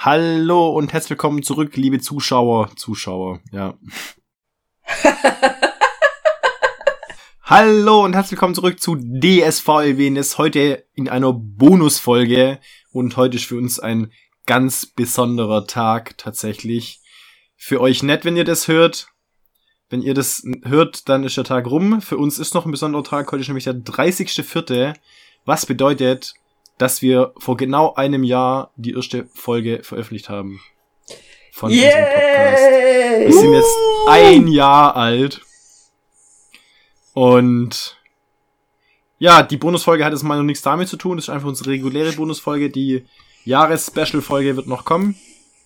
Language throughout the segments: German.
Hallo und herzlich willkommen zurück, liebe Zuschauer. Zuschauer, ja. Hallo und herzlich willkommen zurück zu DSVLWNS. Heute in einer Bonusfolge. Und heute ist für uns ein ganz besonderer Tag tatsächlich. Für euch nett, wenn ihr das hört. Wenn ihr das hört, dann ist der Tag rum. Für uns ist noch ein besonderer Tag. Heute ist nämlich der 30.04. Was bedeutet, dass wir vor genau einem Jahr die erste Folge veröffentlicht haben. Von yeah! unserem Podcast. Wir sind jetzt ein Jahr alt. Und ja, die Bonusfolge hat jetzt mal noch nichts damit zu tun. Das ist einfach unsere reguläre Bonusfolge. Die Jahres-Special-Folge wird noch kommen.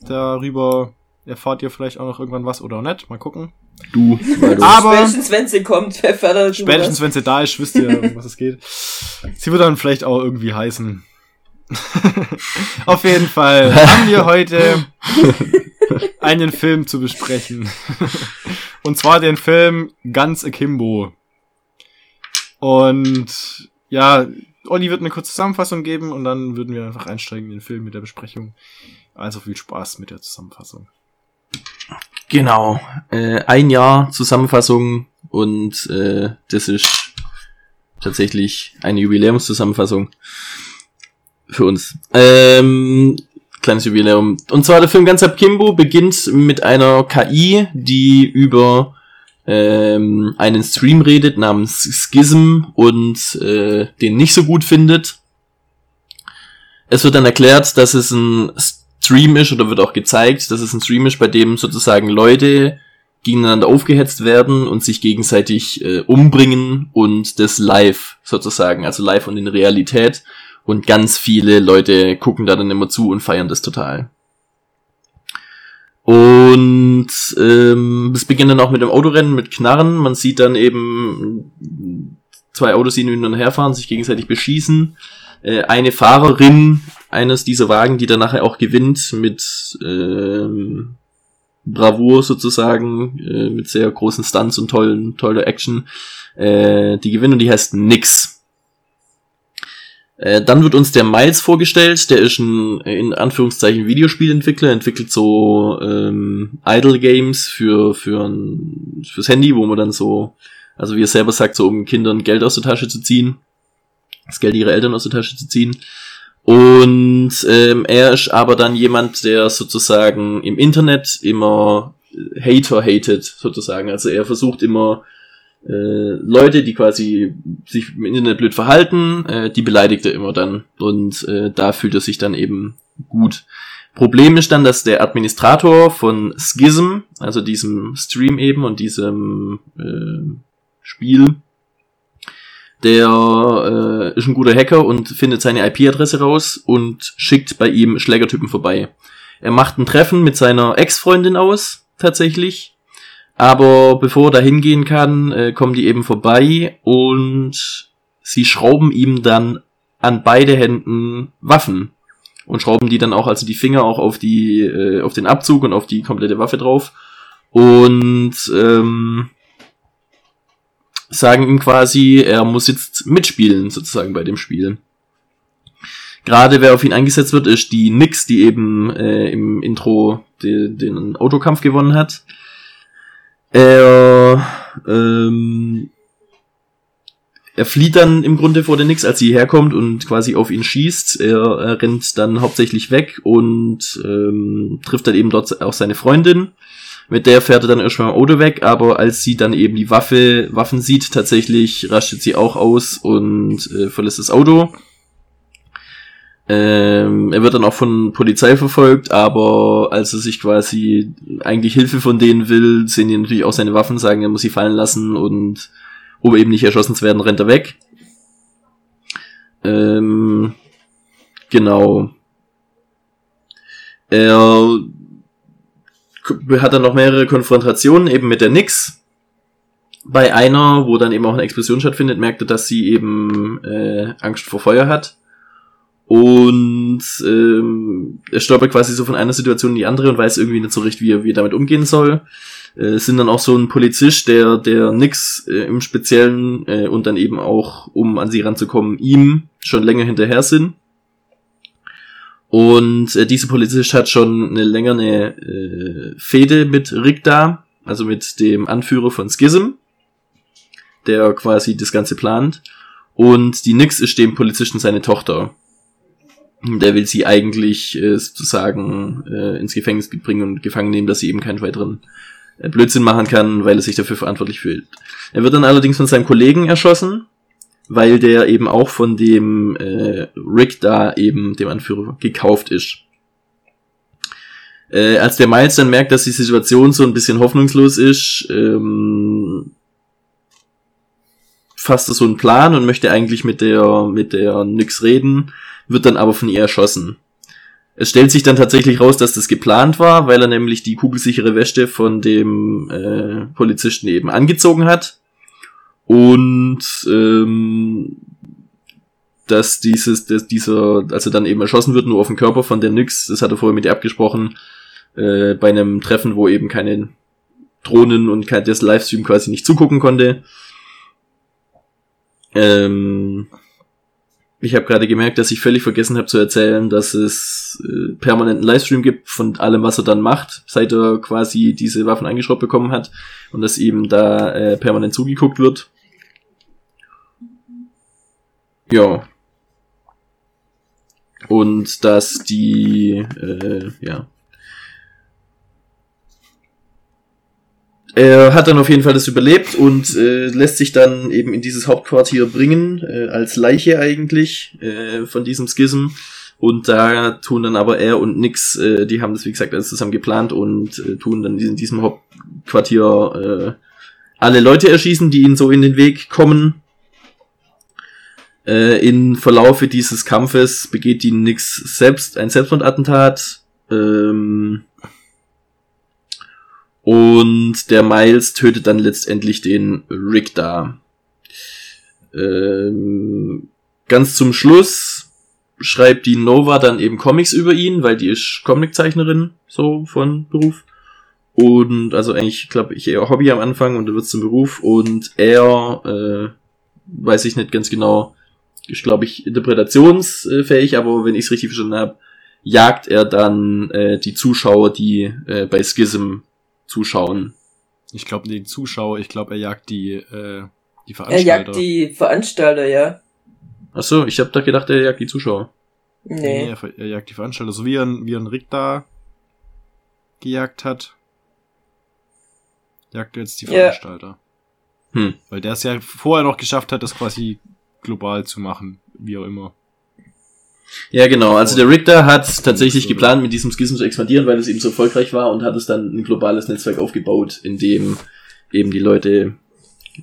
Darüber erfahrt ihr vielleicht auch noch irgendwann was oder nicht. Mal gucken. Du, weil du Aber spätestens wenn sie kommt, fördert Spätestens wenn sie da ist, wisst ihr, um was es geht. Sie wird dann vielleicht auch irgendwie heißen. Auf jeden Fall haben wir heute einen Film zu besprechen. Und zwar den Film Ganz Akimbo. Und ja, Olli wird eine kurze Zusammenfassung geben und dann würden wir einfach einsteigen in den Film mit der Besprechung. Also viel Spaß mit der Zusammenfassung. Genau. Äh, ein Jahr Zusammenfassung und äh, das ist tatsächlich eine Jubiläumszusammenfassung für uns. Ähm, kleines Jubiläum. Und zwar der Film Ganz ab Kimbo beginnt mit einer KI, die über ähm, einen Stream redet namens Schism und äh, den nicht so gut findet. Es wird dann erklärt, dass es ein Stream ist oder wird auch gezeigt, dass es ein Stream ist, bei dem sozusagen Leute gegeneinander aufgehetzt werden und sich gegenseitig äh, umbringen und das live sozusagen, also live und in Realität. Und ganz viele Leute gucken da dann immer zu und feiern das total. Und ähm, es beginnt dann auch mit dem Autorennen, mit Knarren. Man sieht dann eben zwei Autos, die hin und her fahren, sich gegenseitig beschießen. Äh, eine Fahrerin eines dieser Wagen, die dann nachher auch gewinnt mit ähm, Bravour sozusagen, äh, mit sehr großen Stunts und tollen, toller Action, äh, die gewinnt und die heißt Nix. Äh, dann wird uns der Miles vorgestellt, der ist ein, in Anführungszeichen, Videospielentwickler, entwickelt so ähm, Idle Games für, für ein, fürs Handy, wo man dann so, also wie er selber sagt, so um Kindern Geld aus der Tasche zu ziehen, das Geld ihrer Eltern aus der Tasche zu ziehen. Und ähm, er ist aber dann jemand, der sozusagen im Internet immer Hater hatet, sozusagen. Also er versucht immer äh, Leute, die quasi sich im Internet blöd verhalten, äh, die beleidigt er immer dann. Und äh, da fühlt er sich dann eben gut. Problem ist dann, dass der Administrator von Schism, also diesem Stream eben und diesem äh, Spiel, der äh, ist ein guter Hacker und findet seine IP-Adresse raus und schickt bei ihm Schlägertypen vorbei. Er macht ein Treffen mit seiner Ex-Freundin aus, tatsächlich. Aber bevor er da hingehen kann, äh, kommen die eben vorbei und sie schrauben ihm dann an beide Händen Waffen. Und schrauben die dann auch, also die Finger auch auf die, äh, auf den Abzug und auf die komplette Waffe drauf. Und ähm, sagen ihm quasi, er muss jetzt mitspielen, sozusagen bei dem Spiel. Gerade wer auf ihn eingesetzt wird, ist die Nix, die eben äh, im Intro die, den Autokampf gewonnen hat. Er, ähm, er flieht dann im Grunde vor der Nix, als sie herkommt und quasi auf ihn schießt. Er, er rennt dann hauptsächlich weg und ähm, trifft dann eben dort auch seine Freundin. Mit der fährt er dann erstmal im Auto weg, aber als sie dann eben die Waffe, Waffen sieht, tatsächlich rastet sie auch aus und äh, verlässt das Auto. Ähm, er wird dann auch von Polizei verfolgt, aber als er sich quasi eigentlich Hilfe von denen will, sehen die natürlich auch seine Waffen, sagen, er muss sie fallen lassen und um eben nicht erschossen zu werden, rennt er weg. Ähm, genau. Er hat dann noch mehrere Konfrontationen eben mit der Nix. Bei einer, wo dann eben auch eine Explosion stattfindet, merkte, dass sie eben äh, Angst vor Feuer hat. Und ähm, er stolpert quasi so von einer Situation in die andere und weiß irgendwie nicht so recht, wie er, wie er damit umgehen soll. Äh, sind dann auch so ein Polizist, der, der nix äh, im Speziellen äh, und dann eben auch, um an sie ranzukommen, ihm schon länger hinterher sind. Und äh, dieser Polizist hat schon eine längere äh, Fehde mit Rick da, also mit dem Anführer von Schism, der quasi das Ganze plant. Und die Nix ist dem Polizisten seine Tochter. Der will sie eigentlich äh, sozusagen äh, ins Gefängnis bringen und gefangen nehmen, dass sie eben keinen weiteren äh, Blödsinn machen kann, weil er sich dafür verantwortlich fühlt. Er wird dann allerdings von seinem Kollegen erschossen, weil der eben auch von dem äh, Rick da eben, dem Anführer, gekauft ist. Äh, als der Miles dann merkt, dass die Situation so ein bisschen hoffnungslos ist, ähm, fasst er so einen Plan und möchte eigentlich mit der, mit der Nyx reden, wird dann aber von ihr erschossen. Es stellt sich dann tatsächlich raus, dass das geplant war, weil er nämlich die kugelsichere Weste von dem äh, Polizisten eben angezogen hat. Und ähm, dass dieses, dass dieser, also dann eben erschossen wird, nur auf den Körper von der Nyx, das hat er vorher mit ihr abgesprochen, äh, bei einem Treffen, wo eben keine Drohnen und kein, das Livestream quasi nicht zugucken konnte. Ähm, ich habe gerade gemerkt, dass ich völlig vergessen habe zu erzählen, dass es äh, permanenten Livestream gibt von allem, was er dann macht, seit er quasi diese Waffen eingeschraubt bekommen hat und dass ihm da äh, permanent zugeguckt wird. Ja. Und dass die, äh, ja, Er hat dann auf jeden Fall das überlebt und äh, lässt sich dann eben in dieses Hauptquartier bringen, äh, als Leiche eigentlich äh, von diesem Schism. Und da tun dann aber er und Nix, äh, die haben das wie gesagt alles zusammen geplant und äh, tun dann in diesem Hauptquartier äh, alle Leute erschießen, die ihnen so in den Weg kommen. Äh, in Verlaufe dieses Kampfes begeht die Nix selbst ein Selbstmordattentat. Ähm, und der Miles tötet dann letztendlich den Rick da. Ähm, ganz zum Schluss schreibt die Nova dann eben Comics über ihn, weil die ist Comiczeichnerin, so von Beruf. Und also eigentlich, glaube ich, eher Hobby am Anfang und dann wird's zum Beruf. Und er, äh, weiß ich nicht ganz genau, ist, glaube ich, interpretationsfähig, aber wenn ich es richtig verstanden habe, jagt er dann äh, die Zuschauer, die äh, bei Schism zuschauen. Ich glaube, die Zuschauer, ich glaube, er jagt die, äh, die Er Veranstalter. jagt die Veranstalter, ja. Ach so, ich habe da gedacht, er jagt die Zuschauer. Nee, Nee. er, er jagt die Veranstalter, so wie er, wie er einen Rick da gejagt hat. Jagt er jetzt die Ja. Veranstalter. Hm. Weil der es ja vorher noch geschafft hat, das quasi global zu machen, wie auch immer. Ja, genau. Also der Richter hat tatsächlich geplant, mit diesem Schism zu expandieren, weil es eben so erfolgreich war und hat es dann ein globales Netzwerk aufgebaut, in dem eben die Leute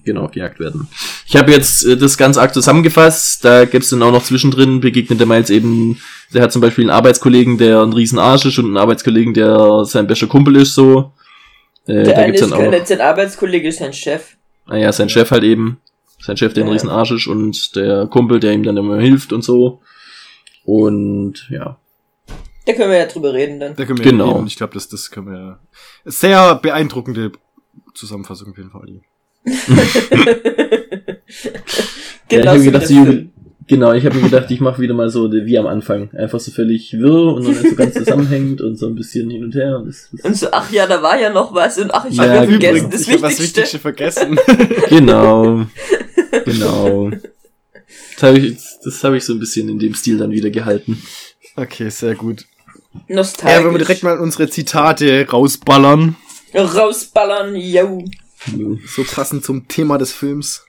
genau gejagt werden. Ich habe jetzt äh, das ganz arg zusammengefasst. Da gibt's dann auch noch zwischendrin, begegnet der Miles eben, der hat zum Beispiel einen Arbeitskollegen, der ein riesen Arsch ist und einen Arbeitskollegen, der sein bester Kumpel ist, so. Äh, Der da eine gibt's ist dann auch, kein sein Arbeitskollege, ist sein Chef. ah ja, sein Chef halt eben. Sein Chef, der ein Ja. riesen Arsch ist und der Kumpel, der ihm dann immer hilft und so. Und ja. Da können wir ja drüber reden dann. Da können wir Genau. reden. Ich glaube, das, das können wir. Sehr beeindruckende Zusammenfassung auf jeden Fall. Ja, ich gedacht, Film. Genau, ich habe mir gedacht, ich mache wieder mal so wie am Anfang. Einfach so völlig wirr und nicht so ganz zusammenhängend und so ein bisschen hin und her. Und das, das Und so, ach ja, da war ja noch was und ach, ich Ja, habe übrigens, vergessen, das ich hab was Wichtigste. Wichtigste vergessen. genau. Genau. Das habe ich, das hab ich so ein bisschen in dem Stil dann wieder gehalten. okay, sehr gut. Nostalgisch. Ja, wenn wir direkt mal unsere Zitate rausballern. Rausballern, yo. So passend zum Thema des Films.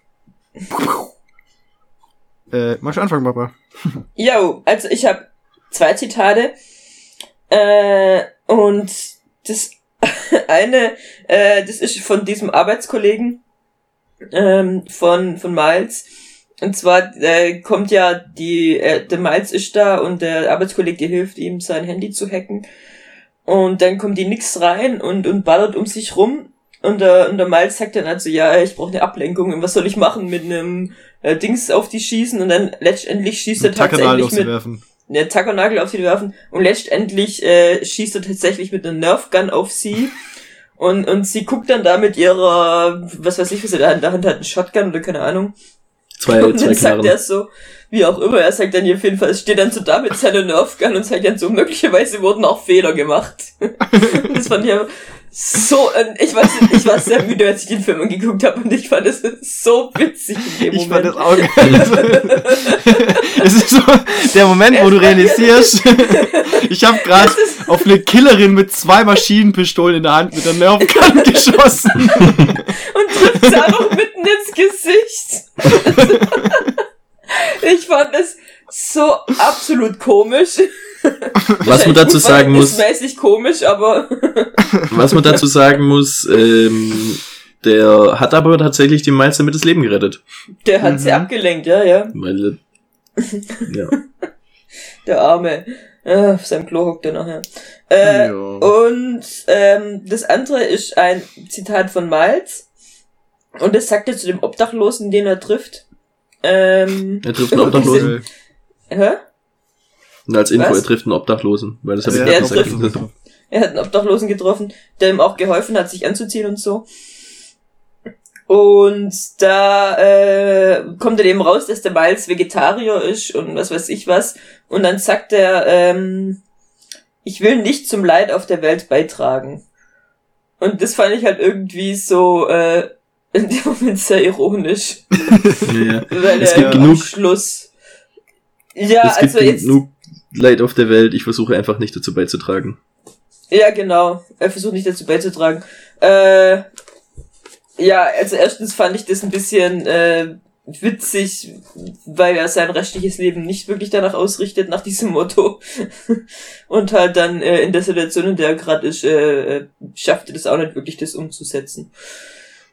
Äh, magst du anfangen, Papa? Yo, also ich habe zwei Zitate. Äh, und das eine, äh, das ist von diesem Arbeitskollegen ähm, von, von Miles. Und zwar äh, kommt ja die, äh, der Miles ist da und der Arbeitskollege hilft ihm, sein Handy zu hacken. Und dann kommt die Nix rein und, und ballert um sich rum. Und der, und der Miles sagt dann also, ja, ich brauche eine Ablenkung. Und was soll ich machen mit einem äh, Dings auf die schießen? Und dann letztendlich schießt er Mit Tackernagel tatsächlich mit, auszuwerfen. einen Tackernagel auf sie werfen und letztendlich äh, schießt er tatsächlich mit einer Nerfgun auf sie und, und sie guckt dann da mit ihrer, was weiß ich, was sie da in der Hand hat, ein Shotgun oder keine Ahnung Zwei, Und dann sagt er so, wie auch immer, er sagt dann hier auf jeden Fall, es steht dann so da mit seiner Nerfgun und sagt dann so, möglicherweise wurden auch Fehler gemacht. Das fand ich so, äh, ich weiß nicht, ich war sehr müde, als ich den Film angeguckt habe und ich fand es so witzig in dem Ich fand Moment. das auch geil. es ist so der Moment, wo du realisierst, ich habe gerade auf eine Killerin mit zwei Maschinenpistolen in der Hand mit der Nerfgun geschossen. und trifft sie auch noch mitten ins Gesicht. ich fand es so absolut komisch. Was man dazu sagen muss, mäßig komisch, aber was man dazu sagen muss, ähm, der hat aber tatsächlich dem Miles damit das Leben gerettet. der hat sie Mhm. abgelenkt, ja, ja. Weil, ja. Der Arme. Äh, auf seinem Klo hockt er nachher. Äh, Ja. Und ähm, das andere ist ein Zitat von Miles. Und das sagt er zu dem Obdachlosen, den er trifft. Ähm, Er trifft einen Obdachlosen. hä? Und als Info, Was? er trifft einen Obdachlosen. Weil das Also ich er nicht trifft-. Er hat einen Obdachlosen getroffen, der ihm auch geholfen hat, sich anzuziehen und so. Und da äh, kommt dann eben raus, dass der Miles Vegetarier ist und was weiß ich was. Und dann sagt er, ähm, ich will nicht zum Leid auf der Welt beitragen. Und das fand ich halt irgendwie so äh, in dem Moment sehr ironisch. Ja. Weil Es er gibt genug- Schluss. Ja, es gibt also jetzt. genug Leid auf der Welt, ich versuche einfach nicht dazu beizutragen. Ja, genau. Er versucht nicht dazu beizutragen. Äh, ja, also erstens fand ich das ein bisschen äh, witzig, weil er sein restliches Leben nicht wirklich danach ausrichtet, nach diesem Motto. Und halt dann äh, in der Situation, in der er gerade ist, äh, äh, schafft er das auch nicht wirklich, das umzusetzen.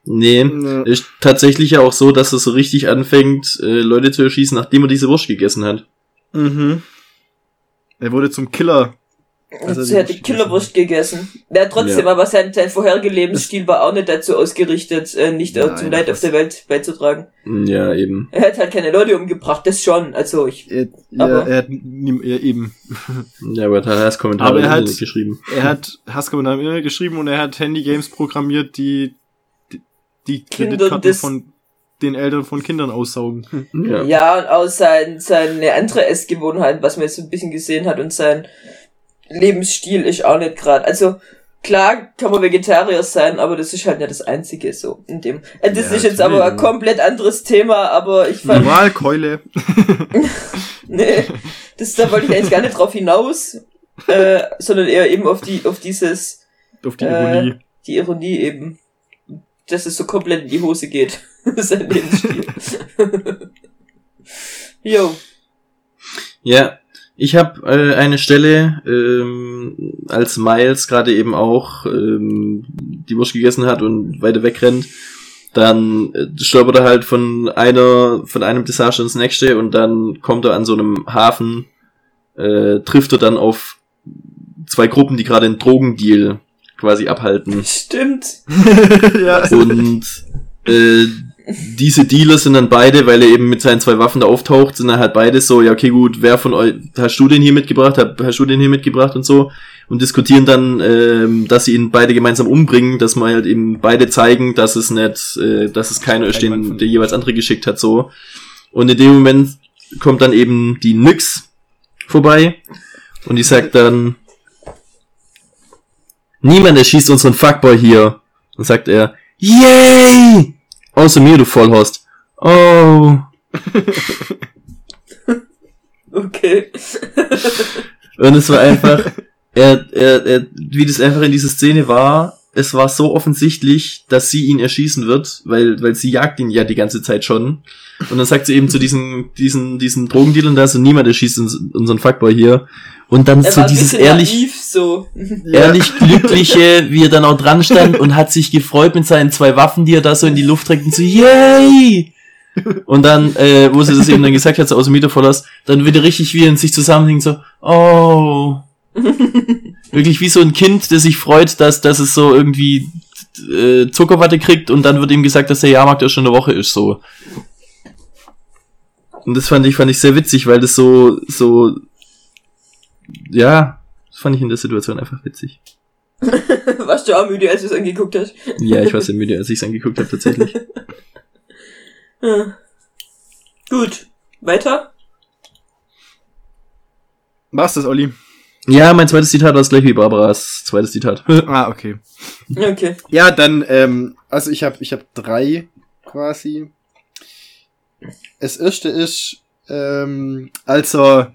Nee, Ja. ist tatsächlich ja auch so, dass er so richtig anfängt, äh, Leute zu erschießen, nachdem er diese Wurst gegessen hat. Mhm. Er wurde zum Killer. Also er hat die Wurst Killerwurst gegessen. Ja, trotzdem, Ja. aber sein, sein vorheriger Lebensstil war auch nicht dazu ausgerichtet, äh, nicht äh, Nein, zum Leid auf der Welt beizutragen. Ja, eben. Er hat halt keine Leute umgebracht, das schon. Also ich. Er, Aber- ja, er hat ja, eben. Ja, aber er hat Hasskommentare Aber er im hat- Internet geschrieben. Er hat Hasskommentare im Internet geschrieben und er hat Handygames programmiert, die die, die Kinder Kreditkarten von den Eltern von Kindern aussaugen. Ja. Ja, und auch sein, seine andere Essgewohnheiten, was man jetzt so ein bisschen gesehen hat, und sein Lebensstil ist auch nicht gerade. Also klar kann man Vegetarier sein, aber das ist halt nicht das Einzige so in dem. Äh, das Ja, ist jetzt aber ein komplett anderes Thema, aber ich fand. Moralkeule. nee, das da wollte ich eigentlich gar nicht drauf hinaus, äh, sondern eher eben auf die, auf dieses, Auf die Äh, Ironie. die Ironie eben, dass es so komplett in die Hose geht. Sein Lebensstil. Jo. Ja, ich habe äh, eine Stelle, ähm, als Miles gerade eben auch ähm, die Wurst gegessen hat und weiter wegrennt, dann äh, stolpert er halt von einer, von einem Desaster ins nächste und dann kommt er an so einem Hafen, äh, trifft er dann auf zwei Gruppen, die gerade einen Drogendeal quasi abhalten. Stimmt. ja. Und äh, diese Dealer sind dann beide, weil er eben mit seinen zwei Waffen da auftaucht, sind dann halt beide so, ja okay gut, wer von euch, hast du den hier mitgebracht, hast du den hier mitgebracht und so und diskutieren dann, ähm, dass sie ihn beide gemeinsam umbringen, dass man halt eben beide zeigen, dass es nicht, äh, dass es keiner ist, den der jeweils andere geschickt hat, so. Und in dem Moment kommt dann eben die Nyx vorbei und die sagt dann, niemand erschießt unseren Fuckboy hier. Und sagt er, yay! Außer mir, du Vollhorst. Oh. Okay. Und es war einfach, er, er, er, wie das einfach in dieser Szene war, es war so offensichtlich, dass sie ihn erschießen wird, weil, weil sie jagt ihn ja die ganze Zeit schon. Und dann sagt sie eben zu diesen, diesen, diesen Drogendealern da, so niemand erschießt uns, unseren Fuckboy hier. Und dann so dieses ehrlich, naiv so. ehrlich glückliche, wie er dann auch dran stand und hat sich gefreut mit seinen zwei Waffen, die er da so in die Luft trägt und so, yay! Und dann, äh, wo sie das eben dann gesagt hat, so aus dem aus, dann wieder richtig wie in sich zusammenhängt, so, oh. Wirklich wie so ein Kind, das sich freut, dass, dass es so irgendwie äh, Zuckerwatte kriegt und dann wird ihm gesagt, dass der Jahrmarkt ja schon eine Woche ist, so. Und das fand ich, fand ich sehr witzig, weil das so, so, ja, das fand ich in der Situation einfach witzig. Warst du auch müde, als du es angeguckt hast? Ja, ich war sehr müde, als ich es angeguckt habe, tatsächlich. Hm. Gut. Weiter? War's das, Olli? Ja, mein zweites Zitat war das gleich wie Barbaras zweites Zitat. ah, okay. Okay. Ja, dann, ähm, also ich habe ich hab drei quasi. Das erste ist, ähm, also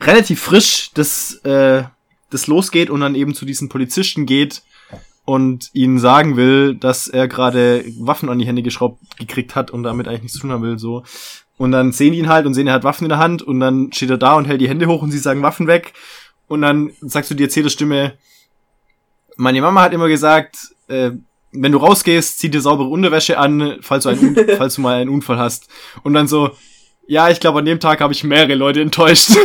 relativ frisch das, äh, das losgeht und dann eben zu diesen Polizisten geht und ihnen sagen will, dass er gerade Waffen an die Hände geschraubt gekriegt hat und damit eigentlich nichts zu tun haben will, so. Und dann sehen die ihn halt und sehen, er hat Waffen in der Hand und dann steht er da und hält die Hände hoch und sie sagen Waffen weg. Und dann sagst du die Erzählerstimme, meine Mama hat immer gesagt, äh, wenn du rausgehst, zieh dir saubere Unterwäsche an, falls du, einen, falls du mal einen Unfall hast. Und dann so, ja, ich glaube, an dem Tag habe ich mehrere Leute enttäuscht.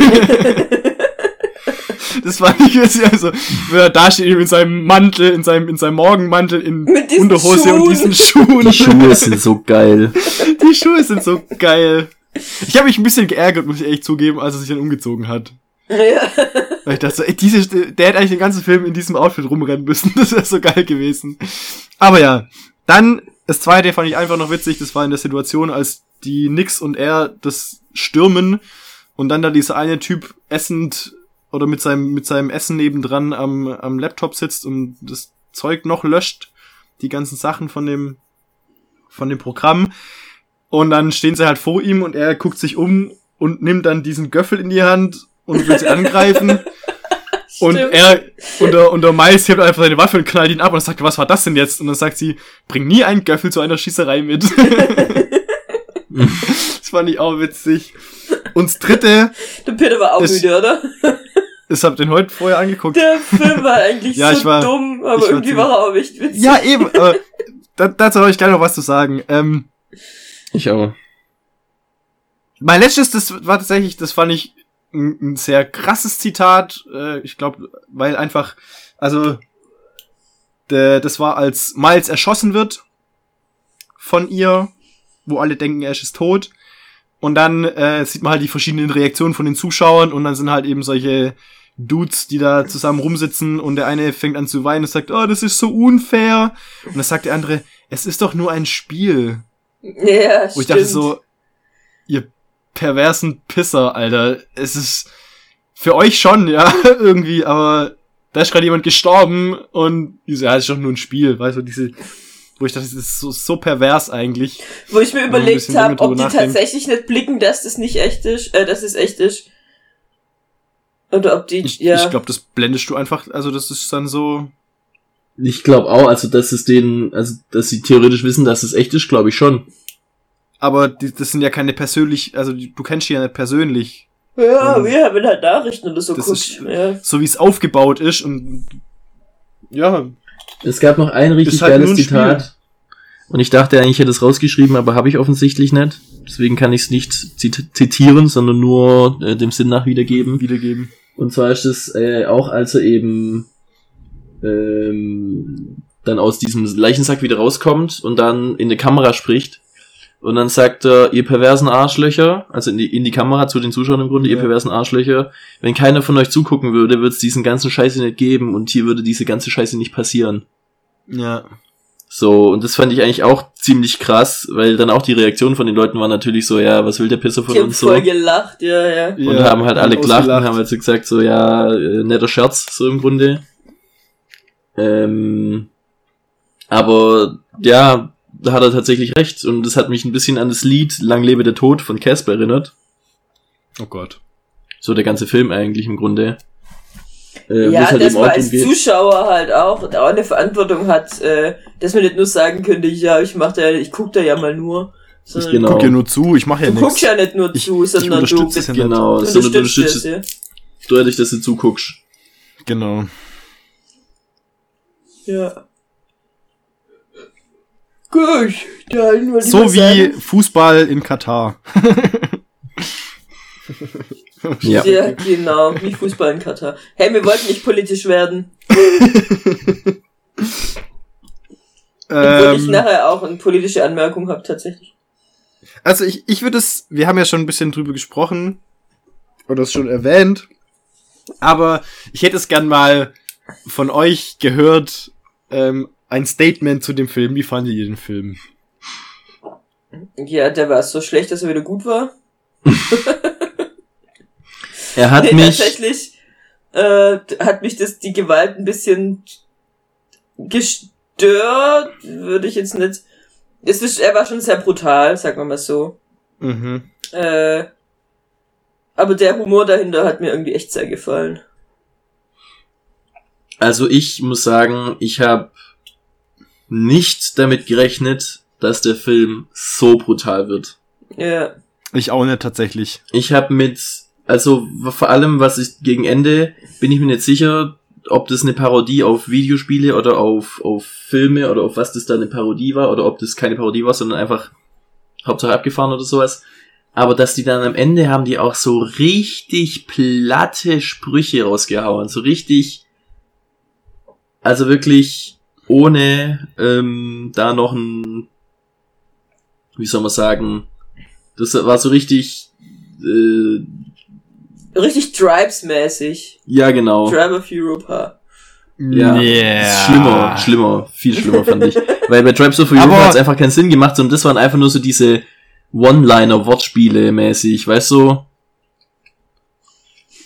das war nicht also, wenn er da steht in seinem Mantel, in seinem, in seinem Morgenmantel, in Unterhose Schuhen. und diesen Schuhen. Die Schuhe sind so geil. Die Schuhe sind so geil. Ich habe mich ein bisschen geärgert, muss ich echt zugeben, als er sich dann umgezogen hat. Ja. Weil ich dachte so, ey, diese, der hätte eigentlich den ganzen Film in diesem Outfit rumrennen müssen. Das wäre so geil gewesen. Aber ja, dann das zweite fand ich einfach noch witzig. Das war in der Situation, als die Nix und er das stürmen und dann da dieser eine Typ essend oder mit seinem mit seinem Essen nebendran am am Laptop sitzt und das Zeug noch löscht, die ganzen Sachen von dem von dem Programm. Und dann stehen sie halt vor ihm und er guckt sich um und nimmt dann diesen Göffel in die Hand und will sie angreifen. Und er, und der, und der Miles hebt einfach seine Waffe und knallt ihn ab und sagt, was war das denn jetzt? Und dann sagt sie, bring nie einen Göffel zu einer Schießerei mit. das fand ich auch witzig. Und das dritte, Der Peter war auch Das- müde, oder? ich hab den heute vorher angeguckt. Der Film war eigentlich Ja, so ich war- dumm, aber war irgendwie war er auch echt witzig. Ja, eben, da, dazu habe ich gleich noch was zu sagen. Ähm, Ich auch. Mein letztes, das war tatsächlich, das fand ich ein, ein sehr krasses Zitat. Äh, ich glaube, weil einfach, also, der, das war als Miles erschossen wird von ihr, wo alle denken, er ist tot. Und dann äh, sieht man halt die verschiedenen Reaktionen von den Zuschauern und dann sind halt eben solche Dudes, die da zusammen rumsitzen und der eine fängt an zu weinen und sagt, oh, das ist so unfair. Und dann sagt der andere, es ist doch nur ein Spiel. Ja, Wo ich stimmt. dachte so, ihr perversen Pisser, Alter. Es ist für euch schon, ja, irgendwie, aber da ist gerade jemand gestorben und diese, ja, das ist doch nur ein Spiel, weißt du, diese, wo ich dachte, das ist so, so pervers eigentlich. Wo ich mir überlegt habe, ob die nachdenkt. tatsächlich nicht blicken, dass das nicht echt ist, äh, dass es echt ist. Oder ob die, Ich, ja. ich glaube, das blendest du einfach, also das ist dann so, Ich glaube auch, also dass es denen, also dass sie theoretisch wissen, dass es echt ist, glaube ich schon. aber die, das sind ja keine persönlich, also die- du kennst die ja nicht persönlich, ja, ähm, wir haben halt Nachrichten oder so das guckt. ist- Ja. so wie es aufgebaut ist und ja, Es gab noch ein richtig halt geiles Zitat. Und ich dachte eigentlich, ich hätte es rausgeschrieben, aber habe ich offensichtlich nicht. Deswegen kann ich es nicht zit zitieren, sondern nur äh, dem Sinn nach wiedergeben. wiedergeben. Und zwar ist es äh, auch, als er eben ähm, dann aus diesem Leichensack wieder rauskommt und dann in die Kamera spricht. Und dann sagt er, ihr perversen Arschlöcher, also in die, in die Kamera zu den Zuschauern im Grunde, ihr Ja. perversen Arschlöcher, wenn keiner von euch zugucken würde, würde es diesen ganzen Scheiße nicht geben und hier würde diese ganze Scheiße nicht passieren. Ja. So, und das fand ich eigentlich auch ziemlich krass, weil dann auch die Reaktion von den Leuten war natürlich so, ja, was will der Pisser von haben uns so? voll gelacht, ja, ja. Und Ja, haben halt alle gelacht und haben halt so gesagt, so, ja, äh, netter Scherz, so im Grunde. Ähm, aber, ja, da hat er tatsächlich recht. Und das hat mich ein bisschen an das Lied Lang lebe der Tod von Casper erinnert. Oh Gott. So der ganze Film eigentlich im Grunde. Äh, ja, halt dass man als geht- Zuschauer halt auch, auch eine Verantwortung hat, äh, dass man nicht nur sagen könnte, ja, ich mach da, ich guck da ja mal nur. Sondern Genau. Guck ja nur zu, ich mache ja Du nichts. guckst ja nicht nur Ich- zu, ich sondern du unterstütze es ja nicht. Genau, du sondern du unterstützt es, unterstützt ja. dadurch, dass du zuguckst. Genau. Ja. Gut, dann So wie sagen, Fußball in Katar. Ja. Ja, genau, wie Fußball in Katar. Hey, wir wollten nicht politisch werden. Obwohl ich Ähm, nachher auch eine politische Anmerkung habe, tatsächlich. also ich, ich würde es, wir haben ja schon ein bisschen drüber gesprochen oder es schon erwähnt, aber ich hätte es gern mal von euch gehört, ähm, ein Statement zu dem Film. Wie fandet ihr den Film? Ja, der war so schlecht, dass er wieder gut war. er hat nee, mich. Tatsächlich äh, hat mich das die Gewalt ein bisschen gestört, würde ich jetzt nicht. Es ist, er war schon sehr brutal, sagen wir mal so. Mhm. Äh, aber der Humor dahinter hat mir irgendwie echt sehr gefallen. Also ich muss sagen, ich habe nicht damit gerechnet, dass der Film so brutal wird. Ja. Ich auch nicht tatsächlich. Ich habe mit, also vor allem, was ich gegen Ende, bin ich mir nicht sicher, ob das eine Parodie auf Videospiele oder auf, auf Filme oder auf was das da eine Parodie war oder ob das keine Parodie war, sondern einfach Hauptsache abgefahren oder sowas. Aber dass die dann am Ende haben die auch so richtig platte Sprüche rausgehauen. So richtig, also wirklich ohne ähm, da noch ein, wie soll man sagen, das war so richtig, äh, Richtig Tribes-mäßig. ja genau. Tribe of Europa. Ja, Yeah. schlimmer, schlimmer, viel schlimmer fand ich. Weil bei Tribes of Europa hat es einfach keinen Sinn gemacht, sondern das waren einfach nur so diese One-Liner-Wortspiele mäßig, weißt du?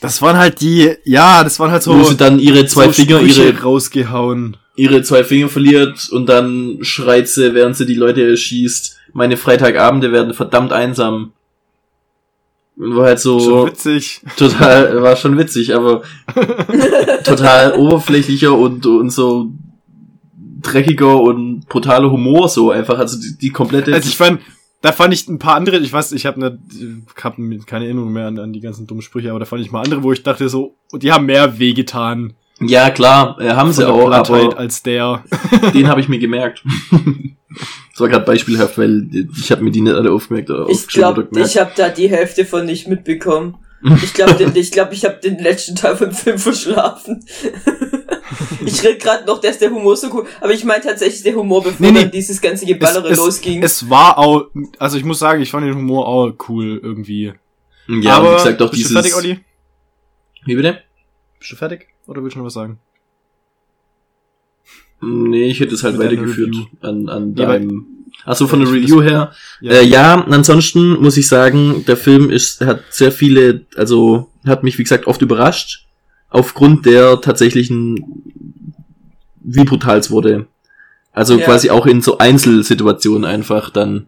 Das waren halt die, ja, das waren halt so, Wo sie dann ihre zwei so Finger, Sprüche ihre, rausgehauen. Ihre zwei Finger verliert und dann schreit sie, während sie die Leute erschießt, meine Freitagabende werden verdammt einsam. Und war halt so Schon witzig. total, war schon witzig, aber total oberflächlicher und, und so dreckiger und brutaler Humor so einfach, also die, die komplette Also ich fand, da fand ich ein paar andere, ich weiß, ich habe ne, hab keine Erinnerung mehr an, an die ganzen dummen Sprüche, aber da fand ich mal andere, wo ich dachte so, die haben mehr wehgetan Ja, klar, äh, haben sie auch, Plattheit aber als der. den habe ich mir gemerkt. das war gerade beispielhaft, weil ich habe mir die nicht alle aufgemerkt oder Ich glaube, ich habe da die Hälfte von nicht mitbekommen. Ich glaube, ich glaube, ich habe den letzten Teil vom Film verschlafen. ich rede gerade noch, dass der Humor so cool, aber ich meine tatsächlich der Humor, bevor Nee, nee. dann dieses ganze Geballere es, losging. es war auch, also ich muss sagen, ich fand den Humor auch cool irgendwie. ja, aber wie gesagt auch bist dieses... du fertig, Olli? Wie bitte? Bist du fertig? Oder willst du noch was sagen? Nee, ich hätte es halt weitergeführt an, an Ja, deinem... Achso, von Ja, der Review her. Ja. Äh, ja, ansonsten muss ich sagen, der Film ist, hat sehr viele, also hat mich, wie gesagt, oft überrascht, aufgrund der tatsächlichen, wie brutal es wurde. Also Ja. quasi auch in so Einzelsituationen einfach dann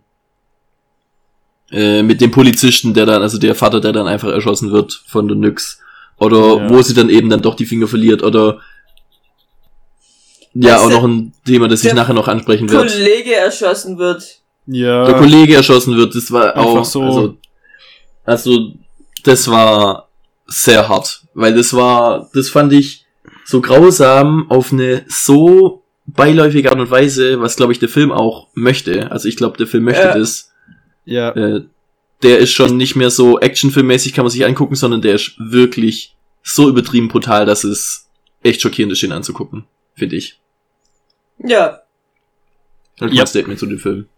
äh, mit dem Polizisten, der dann, also der Vater, der dann einfach erschossen wird von der Nyx. Oder Ja. wo sie dann eben dann doch die Finger verliert oder ja, auch der- noch ein Thema, das ich der nachher noch ansprechen werde Kollege erschossen wird. Ja. der Kollege erschossen wird, das war Einfach auch so. also, also das war sehr hart, weil das war, das fand ich so grausam auf eine so beiläufige Art und Weise, was glaube ich der Film auch möchte. Also ich glaube, der Film möchte Ja. das. ja. Äh, der ist schon nicht mehr so actionfilmmäßig, kann man sich angucken, sondern der ist wirklich so übertrieben brutal, dass es echt schockierend ist, ihn anzugucken, finde ich. Ja. Ist Ja. mein Statement zu dem Film.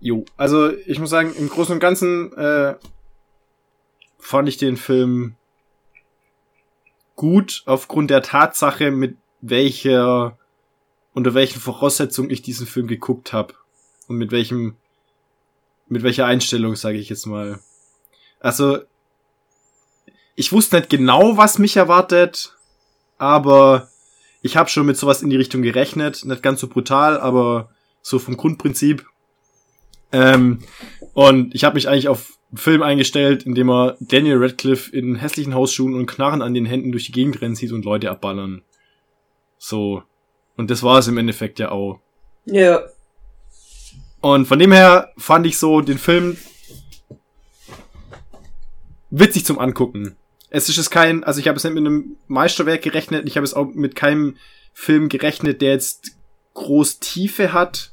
Jo, also ich muss sagen, im Großen und Ganzen äh, fand ich den Film gut aufgrund der Tatsache, mit welcher unter welchen Voraussetzungen ich diesen Film geguckt habe und mit welchem mit welcher Einstellung, sage ich jetzt mal. Also ich wusste nicht genau, was mich erwartet, aber ich habe schon mit sowas in die Richtung gerechnet, nicht ganz so brutal, aber so vom Grundprinzip. Ähm, und ich habe mich eigentlich auf einen Film eingestellt, in dem er Daniel Radcliffe in hässlichen Hausschuhen und Knarren an den Händen durch die Gegend rennen sieht und Leute abballern. So. Und das war es im Endeffekt ja auch. Ja. Und von dem her fand ich so den Film witzig zum Angucken. Es ist es kein, also ich habe es nicht mit einem Meisterwerk gerechnet, ich habe es auch mit keinem Film gerechnet, der jetzt groß Tiefe hat.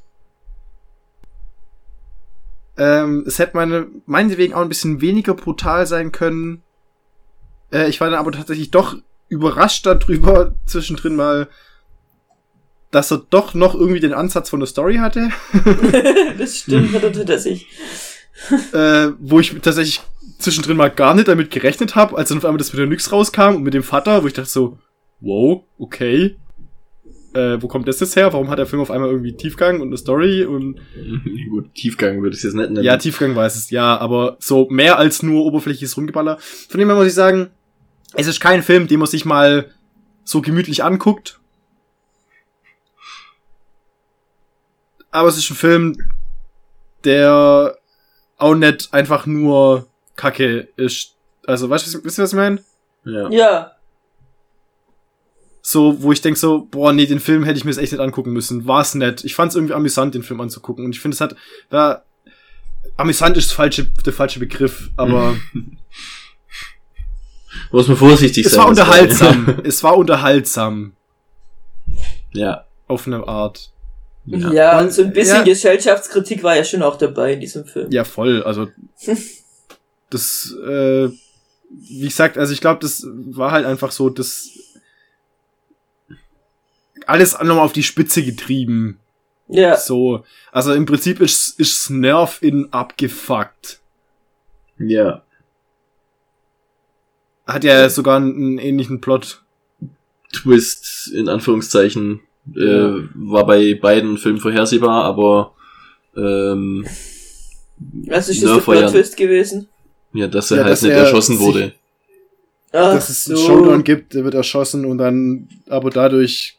Ähm, es hätte meine, meinetwegen auch ein bisschen weniger brutal sein können. Äh, ich war dann aber tatsächlich doch überrascht darüber, zwischendrin mal, dass er doch noch irgendwie den Ansatz von der Story hatte. das stimmt, er tatsächlich. äh, wo ich tatsächlich zwischendrin mal gar nicht damit gerechnet habe, als dann auf einmal das mit der Nyx rauskam und mit dem Vater, wo ich dachte so, wow, okay. äh, wo kommt das jetzt her? Warum hat der Film auf einmal irgendwie Tiefgang und eine Story und Gut, Tiefgang würde ich es jetzt nicht nennen. ja, Tiefgang weiß es, ja, aber so mehr als nur oberflächliches Rumgeballer. Von dem her muss ich sagen, es ist kein Film, den man sich mal so gemütlich anguckt. Aber es ist ein Film, der auch nicht einfach nur Kacke ist. Also, weißt du, wisst ihr, was ich meine? ja. Ja. So, wo ich denk so, boah, nee, den Film hätte ich mir jetzt echt nicht angucken müssen. War's nett. Ich fand's irgendwie amüsant, den Film anzugucken. Und ich finde, es hat, ja, amüsant ist falsche, der falsche Begriff, aber Muss man vorsichtig es sein. war was da- unterhaltsam. es war unterhaltsam. ja. Auf eine Art. Ja, Ja. und so ein bisschen Ja. Gesellschaftskritik war ja schon auch dabei in diesem Film. Ja, voll. Also, das, äh, wie gesagt, also ich glaube, das war halt einfach so, das alles nochmal auf die Spitze getrieben. Ja. So. Also im Prinzip ist, ist Nerf in abgefuckt. Ja. Hat ja sogar einen, einen ähnlichen Plot. Twist, in Anführungszeichen, äh, war bei beiden Filmen vorhersehbar, aber ähm, Was ist das war ja- Plot-Twist gewesen? ja, dass er Ja, halt dass nicht er erschossen sich- wurde. Ach dass es einen Showdown gibt, der wird erschossen und dann, aber dadurch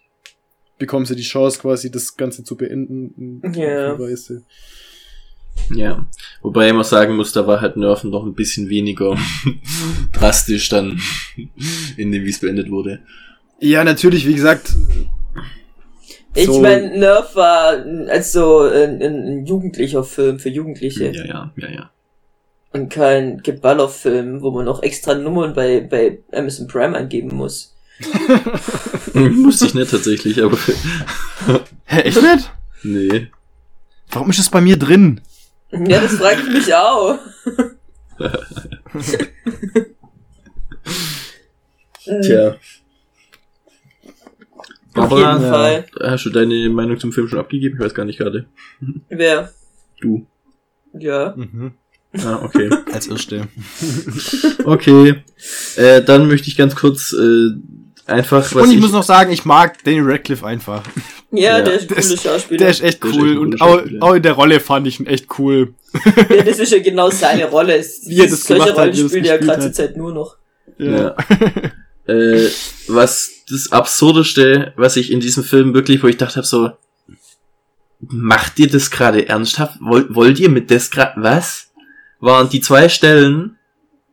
bekommen sie die Chance, quasi das Ganze zu beenden. Ja. Weise. Ja. Wobei man sagen muss, da war halt Nerven noch ein bisschen weniger drastisch dann in dem, wie es beendet wurde. Ja, natürlich, wie gesagt, Ich So- mein, Nerf war also ein, ein, ein jugendlicher Film für Jugendliche Ja, ja, ja, ja. und kein Geballerfilm, wo man noch extra Nummern bei, bei Amazon Prime angeben muss. Musste ich nicht tatsächlich, aber hä, echt nicht? nee. Warum ist es bei mir drin? Ja, das frage ich mich auch. Tja. Auf Aber jeden ja. Fall. hast du deine Meinung zum Film schon abgegeben? Ich weiß gar nicht gerade. Wer? Du. Ja. Mhm. Ah, okay. Als Erste. Okay. Äh, dann möchte ich ganz kurz äh, einfach was Und ich, muss noch sagen, ich mag Daniel Radcliffe einfach. Ja, Ja, der ist ein cooler Schauspieler. Der ist echt Der ist cool echt und auch, auch in der Rolle fand ich ihn echt cool. ja, das ist ja genau seine Rolle. Es- Wie er das solche Rollen spielt er ja gerade zur. Zeit nur noch. Ja. äh, was das Absurdeste, was ich in diesem Film wirklich, wo ich dachte hab so, macht ihr das gerade ernsthaft? Wollt, wollt ihr mit das gerade, was? Waren die zwei Stellen,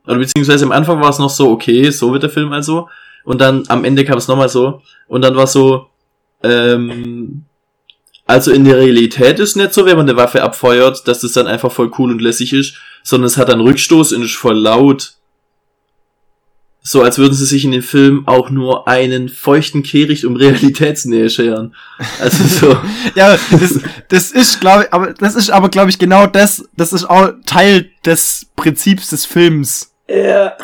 oder beziehungsweise am Anfang war es noch so, okay, so wird der Film also, und dann am Ende kam es nochmal so, und dann war so, ähm, also in der Realität ist nicht so, wenn man eine Waffe abfeuert, dass das dann einfach voll cool und lässig ist, sondern es hat einen Rückstoß und ist voll laut. So als würden sie sich in dem Film auch nur einen feuchten Kehricht um Realitätsnähe scheren. Also so. Ja, das, das ist, glaube ich, aber das ist aber, glaube ich, genau das, das ist auch Teil des Prinzips des Films. Ja.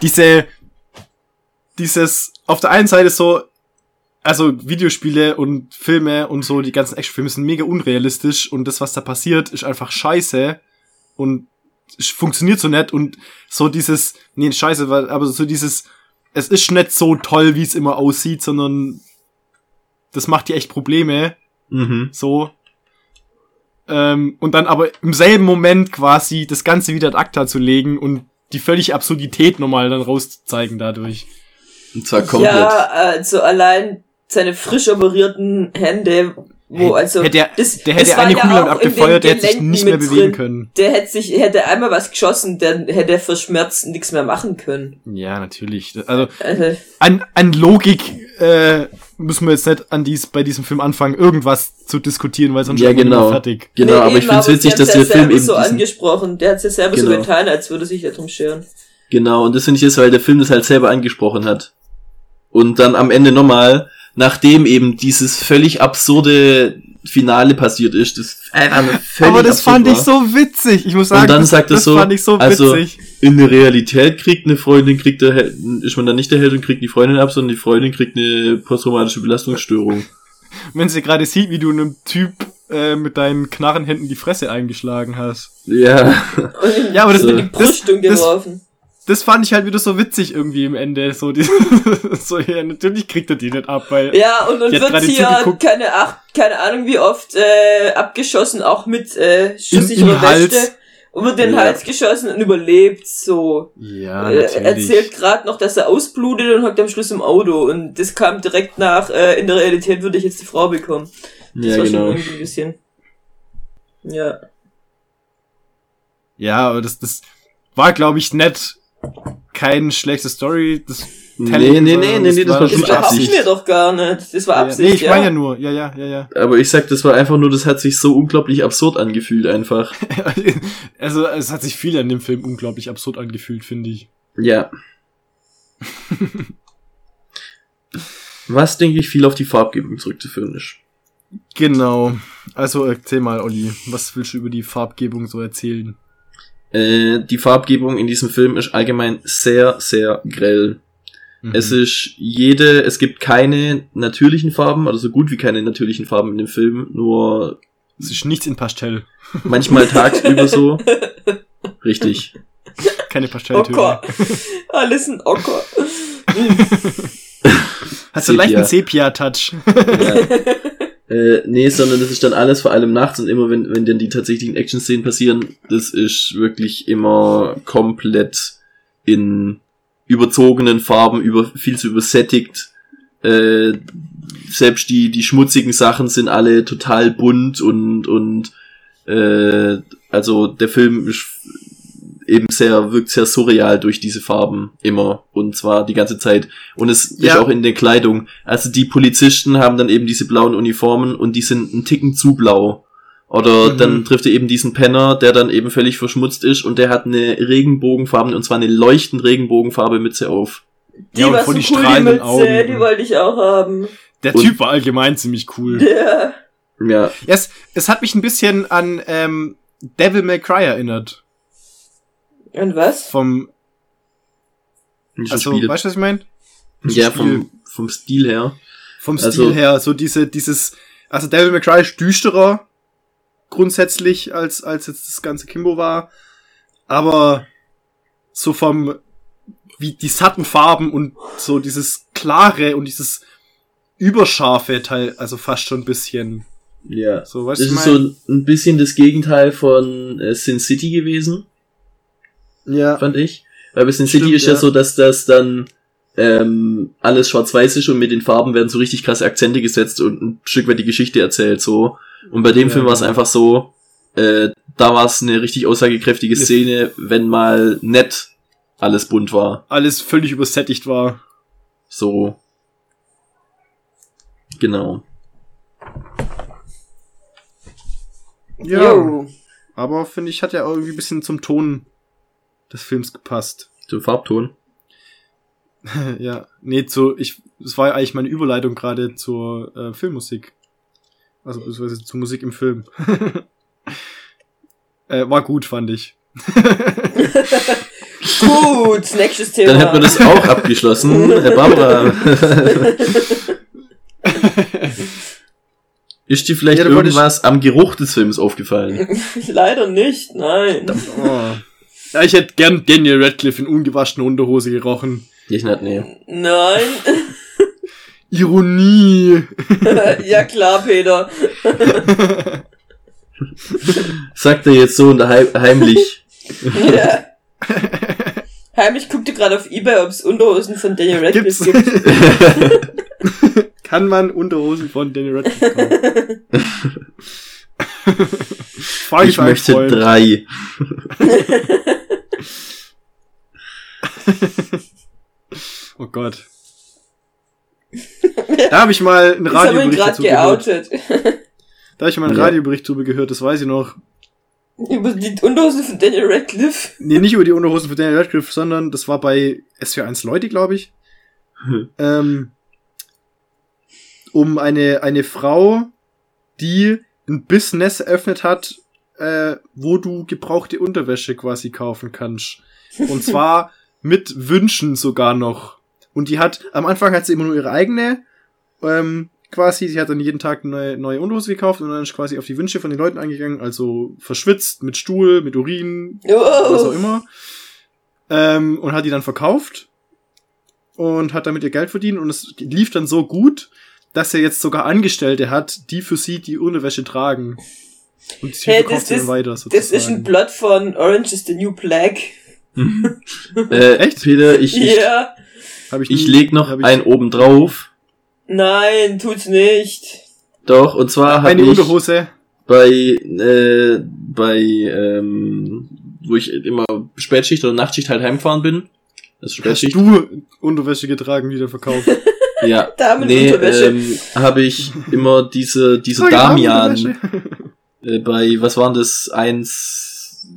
Diese, dieses, auf der einen Seite so, also Videospiele und Filme und so, die ganzen Actionfilme sind mega unrealistisch und das, was da passiert, ist einfach scheiße und funktioniert so nett und so dieses, nee, scheiße, weil, aber so dieses, es ist nicht so toll, wie es immer aussieht, sondern das macht dir echt Probleme. Mhm. So. Ähm, und dann aber im selben Moment quasi das Ganze wieder ad acta zu legen und die völlige Absurdität nochmal dann rauszuzeigen dadurch. Und zwar komplett. Ja, also allein seine frisch operierten Hände, wo also hätte er, das, der hätte das eine ja Kugel in abgefeuert, der hätte sich nicht mehr bewegen drin. können. Der hätte sich hätte einmal was geschossen, dann hätte er für Schmerzen nichts mehr machen können. Ja, natürlich. Also Also, an, an Logik äh, müssen wir jetzt nicht an dies, bei diesem Film anfangen, irgendwas zu diskutieren, weil sonst Ja, genau. fertig. Genau, Nee, aber eben, ich finde es witzig, dass der ja Film selber eben so diesen, angesprochen. Der hat es ja selber so Genau. getan, als würde sich darum scheren. Genau, und das finde ich ist, weil der Film das halt selber angesprochen hat. Und dann am Ende nochmal, nachdem eben dieses völlig absurde Finale passiert ist, das Aber das fand ich war. so witzig. Ich muss sagen, Und dann das, sagt er das so, fand ich so also- witzig. In der Realität kriegt eine Freundin, kriegt der Held, ist man dann nicht der Held und kriegt die Freundin ab, sondern die Freundin kriegt eine posttraumatische Belastungsstörung. Wenn sie gerade sieht, wie du einem Typ äh, mit deinen Knarrenhänden die Fresse eingeschlagen hast. Ja. Ja, aber das, die das, Brüstung das, geworfen. Das fand ich halt wieder so witzig irgendwie im Ende. So, die, so ja, natürlich kriegt er die nicht ab, weil. Ja, und dann wird hier, zugeguckt. keine, ach, keine Ahnung wie oft, äh, abgeschossen, auch mit, äh, schusssicherer. Weste. Über den Ja. Hals geschossen und überlebt, so. Ja, Äh, natürlich. erzählt gerade noch, dass er ausblutet und hockt am Schluss im Auto. Und das kam direkt nach, äh, in der Realität würde ich jetzt die Frau bekommen. Das Ja, war genau. schon irgendwie ein bisschen. Ja. Ja, aber das, das war, glaube ich, nett. Kein schlechte Story. Das Nee, nee, nee, nee, nee, das war Das schon behaupten Absicht. wir doch gar nicht. Das war Ja, Absicht, nee, ich ja. meine ja nur. Ja, ja, ja, ja. Aber ich sag, das war einfach nur, das hat sich so unglaublich absurd angefühlt einfach. also, es hat sich viel an dem Film unglaublich absurd angefühlt, finde ich. Ja. Was, denke ich, viel auf die Farbgebung zurückzuführen ist. Genau. Also erzähl mal, Olli, was willst du über die Farbgebung so erzählen? Äh, die Farbgebung in diesem Film ist allgemein sehr, sehr grell. Mhm. Es ist jede, es gibt keine natürlichen Farben, oder so gut wie keine natürlichen Farben in dem Film, nur es ist nichts in Pastell. manchmal tagsüber so. Richtig. Keine Pastelltöne. Ocker. Alles ein Ocker. Hast du leicht Sepia. einen Sepia-Touch. Ja. Äh, nee, sondern das ist dann alles vor allem nachts und immer, wenn, wenn dann die tatsächlichen Action-Szenen passieren, das ist wirklich immer komplett in überzogenen Farben, über, viel zu übersättigt. Äh, selbst die, die schmutzigen Sachen sind alle total bunt und, und äh, also der Film ist eben sehr, wirkt sehr surreal durch diese Farben immer und zwar die ganze Zeit. Und es ist Ja. auch in der Kleidung. Also die Polizisten haben dann eben diese blauen Uniformen und die sind einen Ticken zu blau. Oder Mhm. dann trifft er eben diesen Penner, der dann eben völlig verschmutzt ist und der hat eine Regenbogenfarbe, und zwar eine leuchtend Regenbogenfarbe Mütze auf. Die Ja, und war voll so die cool, die strahlenden Mütze, Augen. die wollte ich auch haben. Der Und- Typ war allgemein ziemlich cool. Ja. Ja, Ja, es, es hat mich ein bisschen an ähm, Devil May Cry erinnert. Und was? Vom, also, Spiel. weißt du, was ich meine? Ja, vom, vom Stil her. Vom Also- Stil her, so diese, dieses, also Devil May Cry ist düsterer grundsätzlich als, als jetzt das ganze Kimbo war. Aber so vom, wie die satten Farben und so dieses klare und dieses überscharfe Teil, also fast schon ein bisschen, Ja. so, weißt Das du, ist mein? so ein bisschen das Gegenteil von äh, Sin City gewesen. Ja, fand ich. Weil bei Sin Stimmt, City ist ja. ja. so, dass das dann ähm, alles schwarz-weiß ist und mit den Farben werden so richtig krasse Akzente gesetzt und ein Stück weit die Geschichte erzählt so. Und bei dem Ja, Film war es genau. einfach so, äh, da war es eine richtig aussagekräftige. Szene, wenn mal nett alles bunt war. alles völlig übersättigt war. So. Genau. Ja, Jo. aber finde ich, hat ja irgendwie ein bisschen zum Ton des Films gepasst. Zum Farbton. ja, nee, zu, ich, das war ja eigentlich meine Überleitung gerade zur äh, Filmmusik. Also, beziehungsweise zur Musik im Film. äh, war gut, fand ich. Gut, nächstes Thema. Dann hat man das auch abgeschlossen. Herr Barbara. Ist dir vielleicht Ja, irgendwas am Geruch des Films aufgefallen? Leider nicht, nein. Oh. Ja, ich hätte gern Daniel Radcliffe in ungewaschener Unterhose gerochen. Ich nicht, nee. Nein. Ironie. ja klar, Peter. Sagt er jetzt so und heim heimlich. Ja. Heimlich guckte gerade auf Ebay, ob es Unterhosen von Daniel Gibt's? Radcliffe gibt. Kann man Unterhosen von Daniel Radcliffe kaufen? Frag Ich möchte Freund. drei. Oh Gott. Da habe ich mal einen Radiobericht gerade dazu gehört. geoutet. Da habe ich mal einen Ja. Radiobericht drüber gehört, das weiß ich noch. Über die Unterhosen von Daniel Radcliffe. Nee, nicht über die Unterhosen von Daniel Radcliffe, sondern das war bei SW1 Leute, glaube ich. ähm, um eine, eine Frau, die ein Business eröffnet hat, äh, wo du gebrauchte Unterwäsche quasi kaufen kannst. Und zwar mit Wünschen sogar noch. Und die hat, am Anfang hat sie immer nur ihre eigene, ähm, quasi, sie hat dann jeden Tag eine neue, neue Unterhose gekauft und dann ist quasi auf die Wünsche von den Leuten eingegangen, also verschwitzt, mit Stuhl, mit Urin, was auch Oh. immer. ähm, und hat die dann verkauft und hat damit ihr Geld verdient und es lief dann so gut, dass er jetzt sogar Angestellte hat, die für sie die Unterwäsche tragen. Und sie Hey, verkauft das sie dann ist- weiter Das ist ein sozusagen. Plot von Orange is the New Black. Äh, Echt? Peter, ich, ich. Hab ich, ich nie- leg noch hab ich- einen oben drauf. Nein, tut's nicht. Doch, und zwar habe eine ich Unterhose. bei, äh, bei, ähm, wo ich immer Spätschicht oder Nachtschicht halt heimgefahren bin. Das ist Hast Spätschicht. du Unterwäsche getragen, wieder verkauft? Ja. Damenunterwäsche. Nee, ähm, habe ich immer diese, diese Trage Damian, äh, bei, was waren das, eins,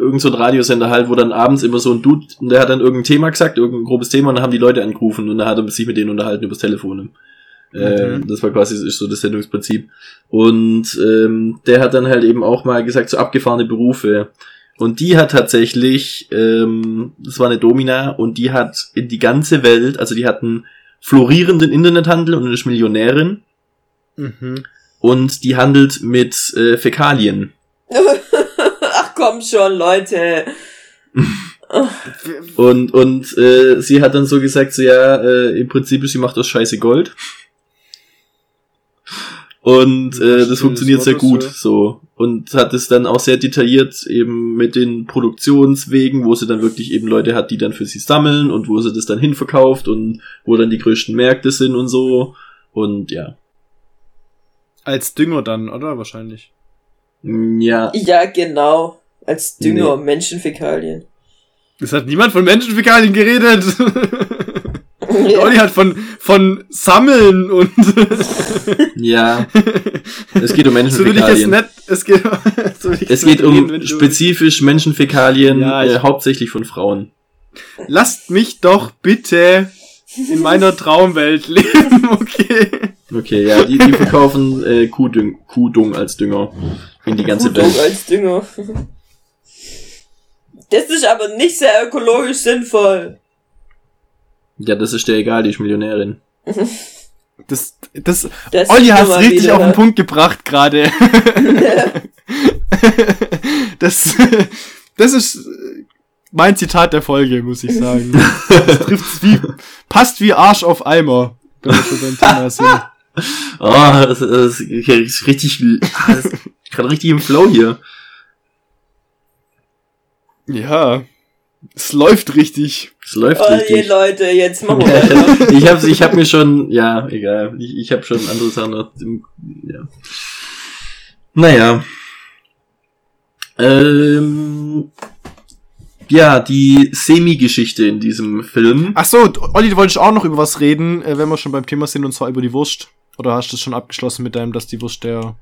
irgend so ein Radiosender halt, wo dann abends immer so ein Dude, und der hat dann irgendein Thema gesagt, irgendein grobes Thema, und dann haben die Leute angerufen, und dann hat er sich mit denen unterhalten übers Telefon. Äh, Mhm. Das war quasi ist so das Sendungsprinzip. Und ähm, der hat dann halt eben auch mal gesagt, so abgefahrene Berufe. Und die hat tatsächlich, ähm, das war eine Domina, und die hat in die ganze Welt, also die hat einen florierenden Internethandel und ist Millionärin Mhm. und die handelt mit äh, Fäkalien. Ach komm schon, Leute. Und, und äh, sie hat dann so gesagt, so ja, äh, im Prinzip ist sie macht aus Scheiße Gold. Und äh, stimmt, das funktioniert das sehr gut das, ja. so. Und hat es dann auch sehr detailliert eben mit den Produktionswegen, wo sie dann wirklich eben Leute hat, die dann für sie sammeln und wo sie das dann hinverkauft und wo dann die größten Märkte sind und so. Und ja. Als Dünger dann, oder? Wahrscheinlich. Ja. Ja, genau. Als Dünger, Menschenfäkalien. Es hat niemand von Menschenfäkalien geredet. Ja. Olli hat von, von Sammeln und Ja. Es geht um so Menschenfäkalien. nicht, es geht, so Es geht um ich- spezifisch Menschenfäkalien, Ja, äh, hauptsächlich von Frauen. Lasst mich doch bitte in meiner Traumwelt leben, okay? Okay, ja, die, die verkaufen äh, Kuhdüng, Kuhdung als Dünger in die ganze Kuhdung Welt. als Dünger. Das ist aber nicht sehr ökologisch sinnvoll. Ja, das ist dir egal, die ist Millionärin. Das, das, Das Olli hat's mal richtig wieder, auf den? Punkt gebracht gerade. das, das ist mein Zitat der Folge, muss ich sagen. Das trifft's wie, passt wie Arsch auf Eimer. Wenn wir schon beim Thema sind. Oh, das, das ist richtig, ah, gerade richtig im Flow hier. Ja, es läuft richtig. Es läuft Oh je, richtig. Leute, jetzt machen wir weiter. ich habe ich hab mir schon, ja, egal. Ich, ich habe schon andere Sachen noch. im- Ja. Naja. Ähm, ja, die Semi-Geschichte in diesem Film. Ach so, Olli, du wolltest auch noch über was reden, äh, wenn wir schon beim Thema sind, und zwar über die Wurst. Oder hast du es schon abgeschlossen mit deinem, dass die Wurst der,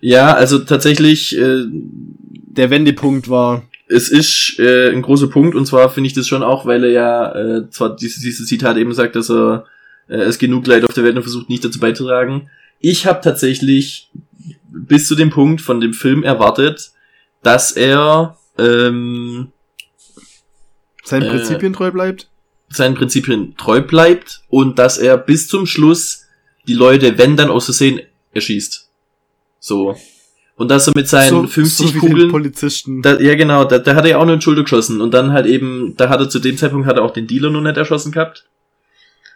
Ja, also tatsächlich, äh, der Wendepunkt war? Es ist äh, ein großer Punkt und zwar finde ich das schon auch, weil er ja äh, zwar dieses, dieses Zitat eben sagt, dass er äh, es genug Leid auf der Welt und versucht nicht dazu beizutragen. Ich habe tatsächlich bis zu dem Punkt von dem Film erwartet, dass er ähm, Seinen Äh, Prinzipien treu bleibt? seinen Prinzipien treu bleibt und dass er bis zum Schluss die Leute, wenn dann aus Versehen, erschießt. So. Und dass er mit seinen 50 wie den Kugeln Polizisten. Da, ja, genau, da, da hat er ja auch nur in Schulter geschossen. Und dann halt eben, da hat er zu dem Zeitpunkt hat er auch den Dealer nur nicht erschossen gehabt.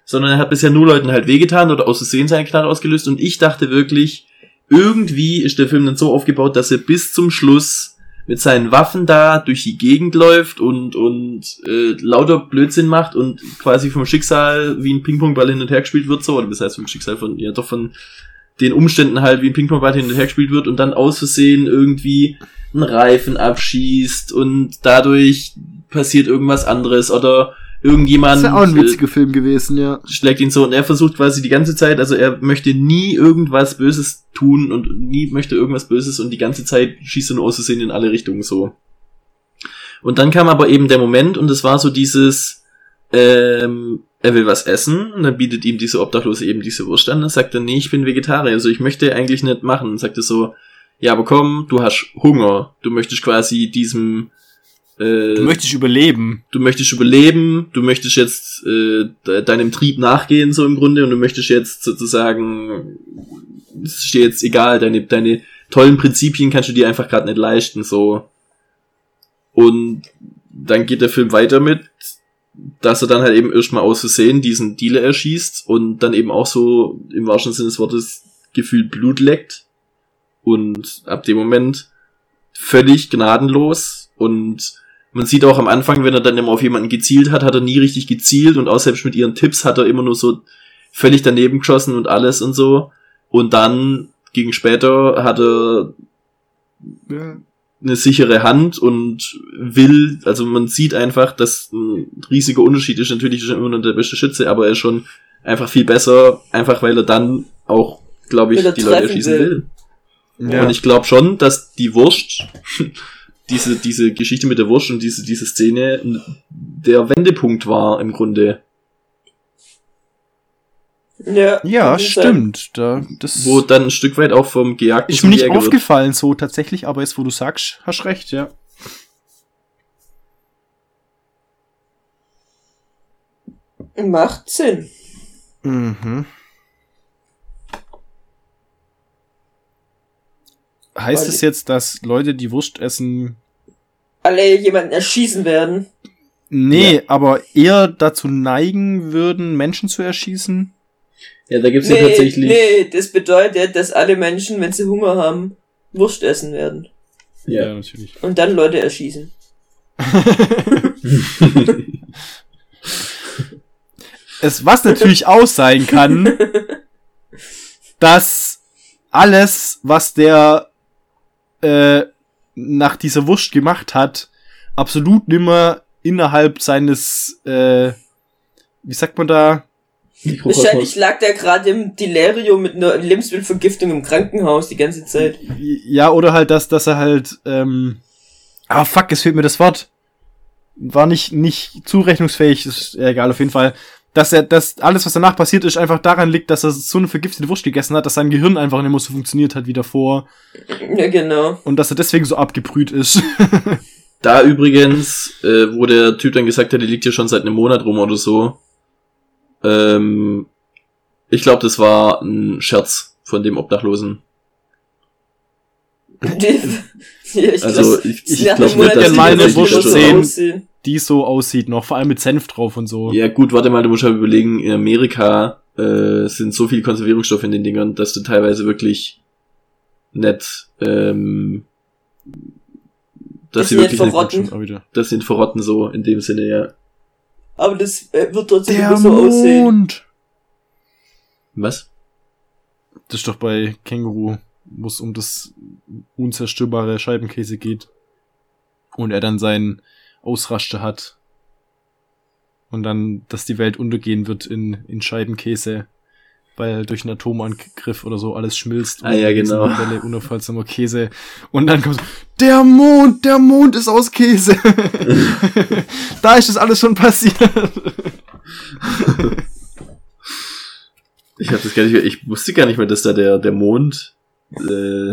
Sondern er hat bisher nur Leuten halt wehgetan oder aus Versehen seine Knarre ausgelöst. Und ich dachte wirklich, irgendwie ist der Film dann so aufgebaut, dass er bis zum Schluss mit seinen Waffen da durch die Gegend läuft und, und äh, lauter Blödsinn macht und quasi vom Schicksal wie ein Ping-Pong-Ball hin und her gespielt wird, so, oder das heißt vom Schicksal von, ja doch von den Umständen halt wie ein Ping-Pong-Ball hin und her gespielt wird und dann aus Versehen irgendwie einen Reifen abschießt und dadurch passiert irgendwas anderes oder irgendjemand Das ist ja auch ein äh, witziger Film gewesen, ja. schlägt ihn so und er versucht quasi die ganze Zeit, also er möchte nie irgendwas Böses tun und nie möchte irgendwas Böses und die ganze Zeit schießt er nur aus Versehen in alle Richtungen so. Und dann kam aber eben der Moment und es war so dieses, ähm, er will was essen und dann bietet ihm diese Obdachlose eben diese Wurst an und dann sagt er, nee, ich bin Vegetarier, also ich möchte eigentlich nicht machen. Und sagt er so, ja, aber komm, du hast Hunger, du möchtest quasi diesem äh, Du möchtest überleben. du möchtest überleben, du möchtest jetzt äh, de deinem Trieb nachgehen, so im Grunde, und du möchtest jetzt sozusagen, es ist dir jetzt egal, deine, deine tollen Prinzipien kannst du dir einfach gerade nicht leisten, so. Und dann geht der Film weiter mit, dass er dann halt eben erstmal aus Versehen diesen Dealer erschießt und dann eben auch so im wahrsten Sinne des Wortes gefühlt Blut leckt. Und ab dem Moment völlig gnadenlos und man sieht auch am Anfang, wenn er dann immer auf jemanden gezielt hat, hat er nie richtig gezielt und auch selbst mit ihren Tipps hat er immer nur so völlig daneben geschossen und alles und so. Und dann gegen später hat er Ja. Eine sichere Hand und will, also man sieht einfach, dass ein riesiger Unterschied ist. Natürlich ist er immer noch der beste Schütze, aber er ist schon einfach viel besser, einfach weil er dann auch, glaube ich, die Leute erschießen will. will. Ja. Und ich glaube schon, dass die Wurst, diese, diese Geschichte mit der Wurst und diese, diese Szene der Wendepunkt war im Grunde. Ja, ja, stimmt. Da, das Wo dann ein Stück weit auch vom Gejagten ist mir nicht Jäger wird. aufgefallen so tatsächlich, aber jetzt, wo du sagst, hast recht, ja. Macht Sinn. Mhm. Heißt es jetzt, dass Leute, die Wurst essen, Alle jemanden erschießen werden. nee, aber eher dazu neigen würden, Menschen zu erschießen? Ja, da gibt's ja Nee, tatsächlich. nee, das bedeutet, dass alle Menschen, wenn sie Hunger haben, Wurst essen werden. Ja. natürlich. Und dann Leute erschießen. es, was natürlich auch sein kann, dass alles, was der äh, nach dieser Wurst gemacht hat, absolut nimmer innerhalb seines, äh, wie sagt man da, Wahrscheinlich lag der gerade im Delirium mit einer Lebensmittelvergiftung im Krankenhaus die ganze Zeit. ja, oder halt das, dass er halt, ähm, ah fuck, es fehlt mir das Wort. War nicht, nicht zurechnungsfähig, ist ja egal, auf jeden Fall. Dass er, dass alles, was danach passiert ist, einfach daran liegt, dass er so eine vergiftete Wurst gegessen hat, dass sein Gehirn einfach nicht mehr so funktioniert hat wie davor. Ja, genau. Und dass er deswegen so abgebrüht ist. Da übrigens, äh, wo der Typ dann gesagt hat, der liegt hier schon seit einem Monat rum oder so. Ähm, ich glaube, das war ein Scherz von dem Obdachlosen. Ich Also ich, ich glaube nicht, dass meine Wurst sehen. die so aussieht noch, vor allem mit Senf drauf und so. Ja gut, warte mal, du musst halt überlegen, in Amerika äh, sind so viel Konservierungsstoffe in den Dingern, dass du teilweise wirklich nicht, ähm, dass Dass sie sie wirklich nicht nicht, verrotten. Auch wieder. das sind verrotten so in dem Sinne, ja. Aber das äh, wird trotzdem Der immer so aussehen. Mond! Was? Das ist doch bei Känguru, wo es um das unzerstörbare Scheibenkäse geht. Und er dann seinen Ausraster hat. Und dann, dass die Welt untergehen wird in, in Scheibenkäse. Weil durch einen Atomangriff oder so alles schmilzt. Ah, ja, genau. Welle unaufhaltsamer Käse. Und dann kommt so, der Mond, der Mond ist aus Käse. da ist das alles schon passiert. Ich hab das gar nicht mehr, ich wusste gar nicht mehr, dass da der, der Mond, äh,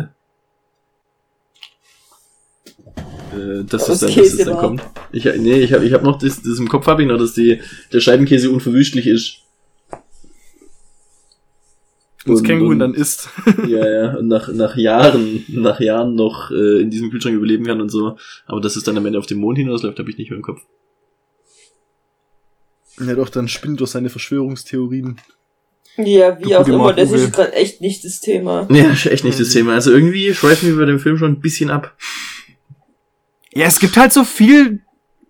äh, dass das dann, dass das dann kommt. Ich, nee, ich hab, ich hab noch das, das im Kopf hab ich noch, dass die, der Scheibenkäse unverwüstlich ist. Und das Und- Känguru und- dann isst. Ja, ja, und nach, nach Jahren, nach Jahren noch äh, in diesem Kühlschrank überleben kann und so. Aber dass es dann am Ende auf den Mond hinausläuft, habe ich nicht mehr im Kopf. Ja doch, dann spinnt doch seine Verschwörungstheorien. Ja, wie Du auch immer, das ist gerade echt nicht das Thema. Ja, ist echt nicht das Thema. Also irgendwie schweifen wir bei dem Film schon ein bisschen ab. Ja, es gibt halt so viel,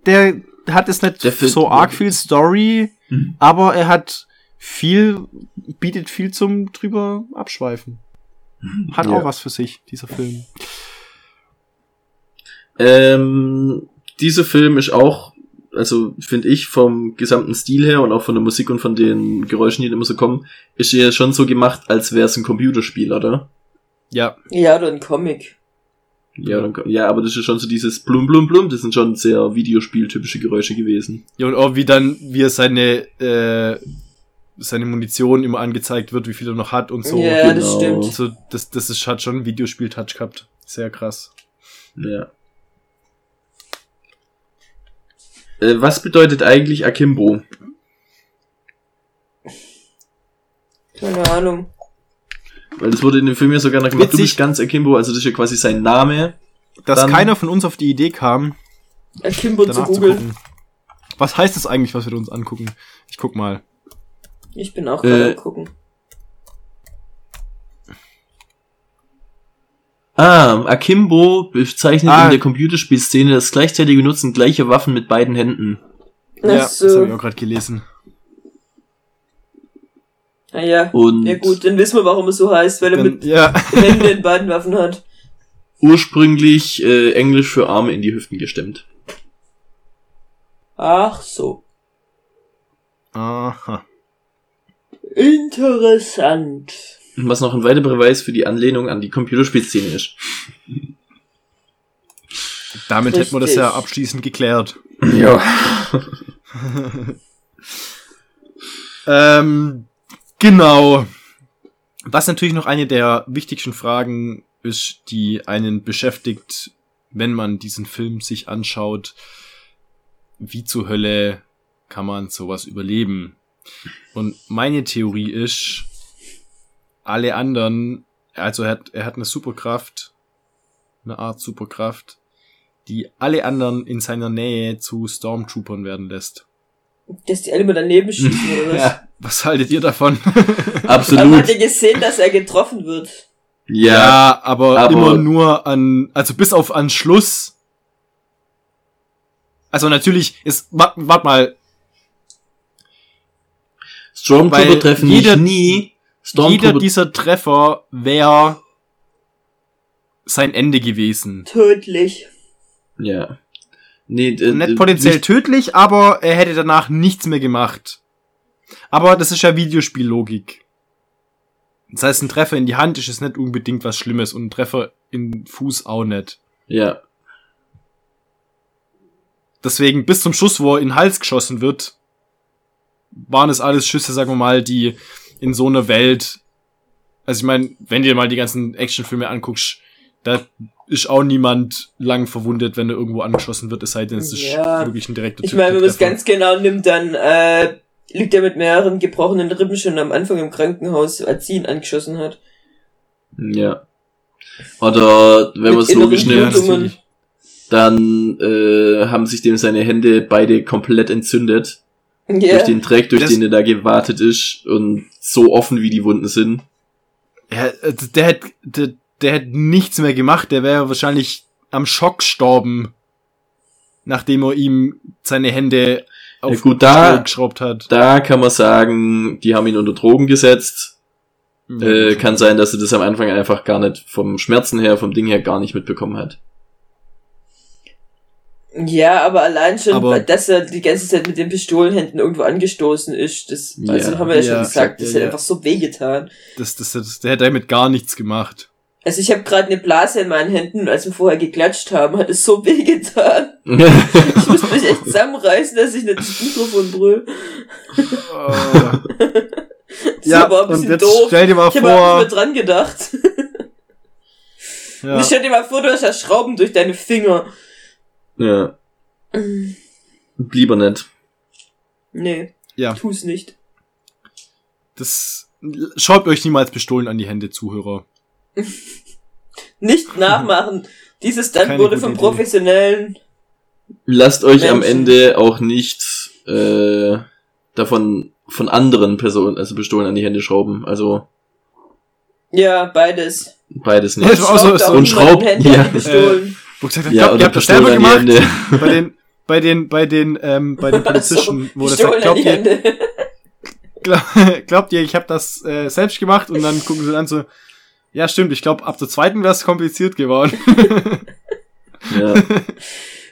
der hat es nicht Der so arg viel Story, Mhm. aber er hat viel, bietet viel zum drüber abschweifen. Hat Ja. auch was für sich, dieser Film. Ähm, dieser Film ist auch, also finde ich, vom gesamten Stil her und auch von der Musik und von den Geräuschen, die da immer so kommen, ist er schon so gemacht, als wäre es ein Computerspiel, oder? Ja. Ja, oder ein Comic. Ja, dann, ja, aber das ist schon so dieses Blum Blum Blum, das sind schon sehr Videospieltypische Geräusche gewesen. Ja, und auch wie dann, wie er seine, äh, seine Munition immer angezeigt wird, wie viel er noch hat und so. ja, das genau. stimmt. So, das, das ist, hat schon einen Videospiel-Touch gehabt. Sehr krass. Ja. Äh, was bedeutet eigentlich Akimbo? Keine Ahnung. Weil das wurde in dem Film ja sogar noch gemacht, du Witzig. bist ganz Akimbo, also das ist ja quasi sein Name. Dass Dann- keiner von uns auf die Idee kam, Akimbo zu danach zu googeln. Was heißt das eigentlich, was wir uns angucken? Ich guck mal. Ich bin auch gerade Äh, am gucken. Ah, Akimbo bezeichnet Ah. in der Computerspielszene das gleichzeitige Nutzen gleicher Waffen mit beiden Händen. Ach ja, so. das habe ich auch gerade gelesen. Ah ja. Und Ja gut, dann wissen wir, warum es so heißt, weil er mit ja, Händen in beiden Waffen hat. ursprünglich äh, Englisch für Arme in die Hüften gestemmt. Ach so. aha. Interessant. Was noch ein weiterer Beweis für die Anlehnung an die Computerspielszene ist. Damit hätten wir das ja Richtig. abschließend geklärt. Ja. Ähm, genau. Was natürlich noch eine der wichtigsten Fragen ist, die einen beschäftigt, wenn man diesen Film sich anschaut. Wie zur Hölle kann man sowas überleben? Und meine Theorie ist, alle anderen, also er hat, er hat eine Superkraft, eine Art Superkraft, die alle anderen in seiner Nähe zu Stormtroopern werden lässt. Dass die alle mal daneben schießen oder was? ja, Was haltet ihr davon? Aber absolut. hat ihr gesehen, dass er getroffen wird? Ja, Ja, aber, aber- immer nur an, also bis auf an Schluss. Also natürlich ist, wart, wart mal, Stormtrooper treffen jeder- nie. jeder Stormtrooper dieser Treffer wäre sein Ende gewesen. Tödlich. Ja. Nee, äh, Nicht potenziell nicht- tödlich, aber er hätte danach nichts mehr gemacht. Aber das ist ja Videospiellogik. Das heißt, ein Treffer in die Hand ist jetzt nicht unbedingt was Schlimmes und ein Treffer in den Fuß auch nicht. Ja. Deswegen bis zum Schuss, wo er in den Hals geschossen wird, waren es alles Schüsse, sagen wir mal, die in so einer Welt, also ich meine, wenn du dir mal die ganzen Actionfilme anguckst, da ist auch niemand lang verwundet, wenn er irgendwo angeschossen wird, es sei denn, es ist Ja. wirklich ein direkter Ich meine, wenn man es ganz genau nimmt, dann äh, liegt er mit mehreren gebrochenen Rippen schon am Anfang im Krankenhaus, als sie ihn angeschossen hat. Ja. Oder wenn man es logisch nimmt, dann äh, haben sich dem seine Hände beide komplett entzündet. Ja. Durch den Dreck, durch Das- den er da gewartet ist und so offen wie die Wunden sind. Ja, äh, der hätte, der, der hätte nichts mehr gemacht, der wäre wahrscheinlich am Schock gestorben, nachdem er ihm seine Hände auf Ja, gut, da- geschraubt hat. Da kann man sagen, die haben ihn unter Drogen gesetzt. Ja, Äh, kann sein, dass er das am Anfang einfach gar nicht vom Schmerzen her, vom Ding her gar nicht mitbekommen hat. Ja, aber allein schon, Aber- dass er die ganze Zeit mit den Pistolenhänden irgendwo angestoßen ist, das Ja. also haben wir ja, Ja, schon gesagt, das ja, hat ja. einfach so wehgetan. das, das, das, der hätte damit gar nichts gemacht. Also ich habe gerade eine Blase in meinen Händen und als wir vorher geklatscht haben, hat es so wehgetan. ja, Ich muss mich echt zusammenreißen, dass ich nicht ins Mikrofon brüll. Das ist aber ein und bisschen jetzt doof. stell dir mal Ich habe vor, nicht mehr dran gedacht. ja, Und stell dir mal vor, du hast ja Schrauben durch deine Finger. Ja. Lieber nicht. Nee, ja, tu's nicht. das, schaut euch niemals Pistolen an die Hände, Zuhörer. Nicht nachmachen. Dieses Stunt Keine wurde von Idee. professionellen. Lasst euch am Menschen. Ende auch nicht äh, davon von anderen Personen, also Pistolen an die Hände schrauben. Also Ja, beides. beides nicht. das war auch so- Schraubt so auch ein Und niemand Schraub- den Händen ja. an die Pistolen. Wo ich gesagt hab, Ja, glaubt, ihr habt das die gemacht? Bei den, bei den, bei den, ähm, bei den Polizisten, wo das sagt, glaubt die ihr, Hände. glaub, glaubt ihr, ich habe das äh, selbst gemacht und dann gucken sie dann so, ja stimmt, ich glaube ab der zweiten wäre es kompliziert geworden. Ja.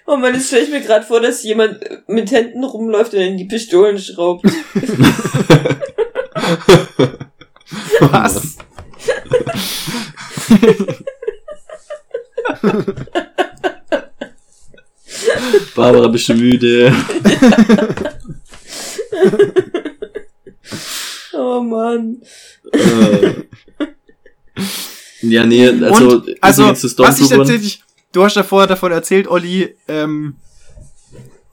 Oh man, jetzt stelle ich mir gerade vor, dass jemand mit Händen rumläuft und in die Pistolen schraubt. Was? Barbara, bist du müde? Oh man. Äh. ja, nee, also, und, also zu was ich tatsächlich, du hast ja vorher davon erzählt, Olli, ähm,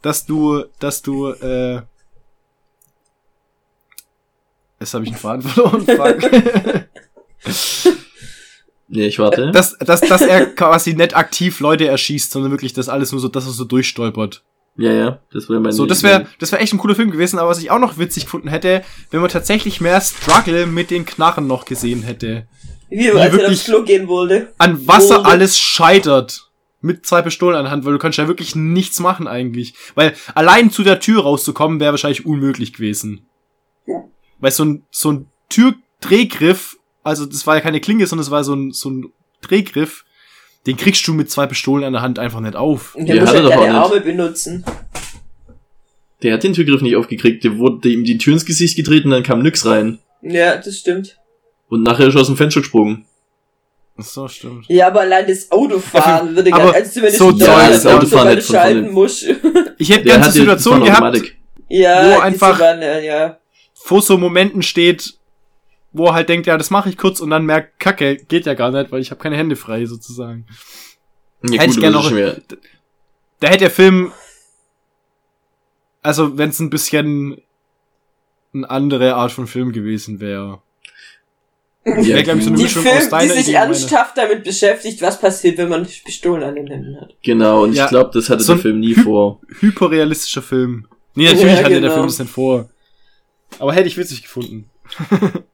dass du, dass du, äh, jetzt habe ich einen Faden verloren. Nee, ich warte. Dass, dass, dass er quasi nicht aktiv Leute erschießt, sondern wirklich das alles nur so, dass er so durchstolpert. ja, ja, das wäre mein So, das wäre das wär echt ein cooler Film gewesen, aber was ich auch noch witzig gefunden hätte, wenn man tatsächlich mehr Struggle mit den Knarren noch gesehen hätte. Wie, als er wirklich- aufs Klo gehen wollte. An was er alles scheitert. Mit zwei Pistolen an der Hand, weil du kannst ja wirklich nichts machen eigentlich. Weil allein zu der Tür rauszukommen wäre wahrscheinlich unmöglich gewesen. Weil so ein, so ein Türdrehgriff, also das war ja keine Klinge, sondern es war so ein, so ein Drehgriff, den kriegst du mit zwei Pistolen an der Hand einfach nicht auf. Und der Ja, muss hat halt deine nicht. Arme benutzen. Der hat den Türgriff nicht aufgekriegt, der wurde ihm die Tür ins Gesicht getreten, dann kam nix rein. Ja, das stimmt. Und nachher ist er aus dem Fenster gesprungen. So, stimmt. Ja, aber allein das Autofahren würde aber gar also zumindest so Leute, das Autofahren nicht schalten musst. Ich hätte gerne ja Situation gehabt, ja, Wo einfach- waren, äh, ja. vor so Momenten steht, wo er halt denkt, ja, das mache ich kurz und dann merkt, Kacke, geht ja gar nicht, weil ich habe keine Hände frei sozusagen. Ja, Hätte ich gut, gern aber das noch- wieder- Da hätte der Film, also wenn es ein bisschen eine andere Art von Film gewesen wäre. Ja, glaube ich, so eine Die Mischung Film, aus die sich Idee ernsthaft damit beschäftigt, was passiert, wenn man Pistolen an den Händen hat. Genau, und Ja. ich glaube, das hatte So der Film nie Hy- vor. Hyperrealistischer Film. Nee, natürlich Ja, hatte der genau. Film das nicht vor. Aber hätte ich witzig gefunden.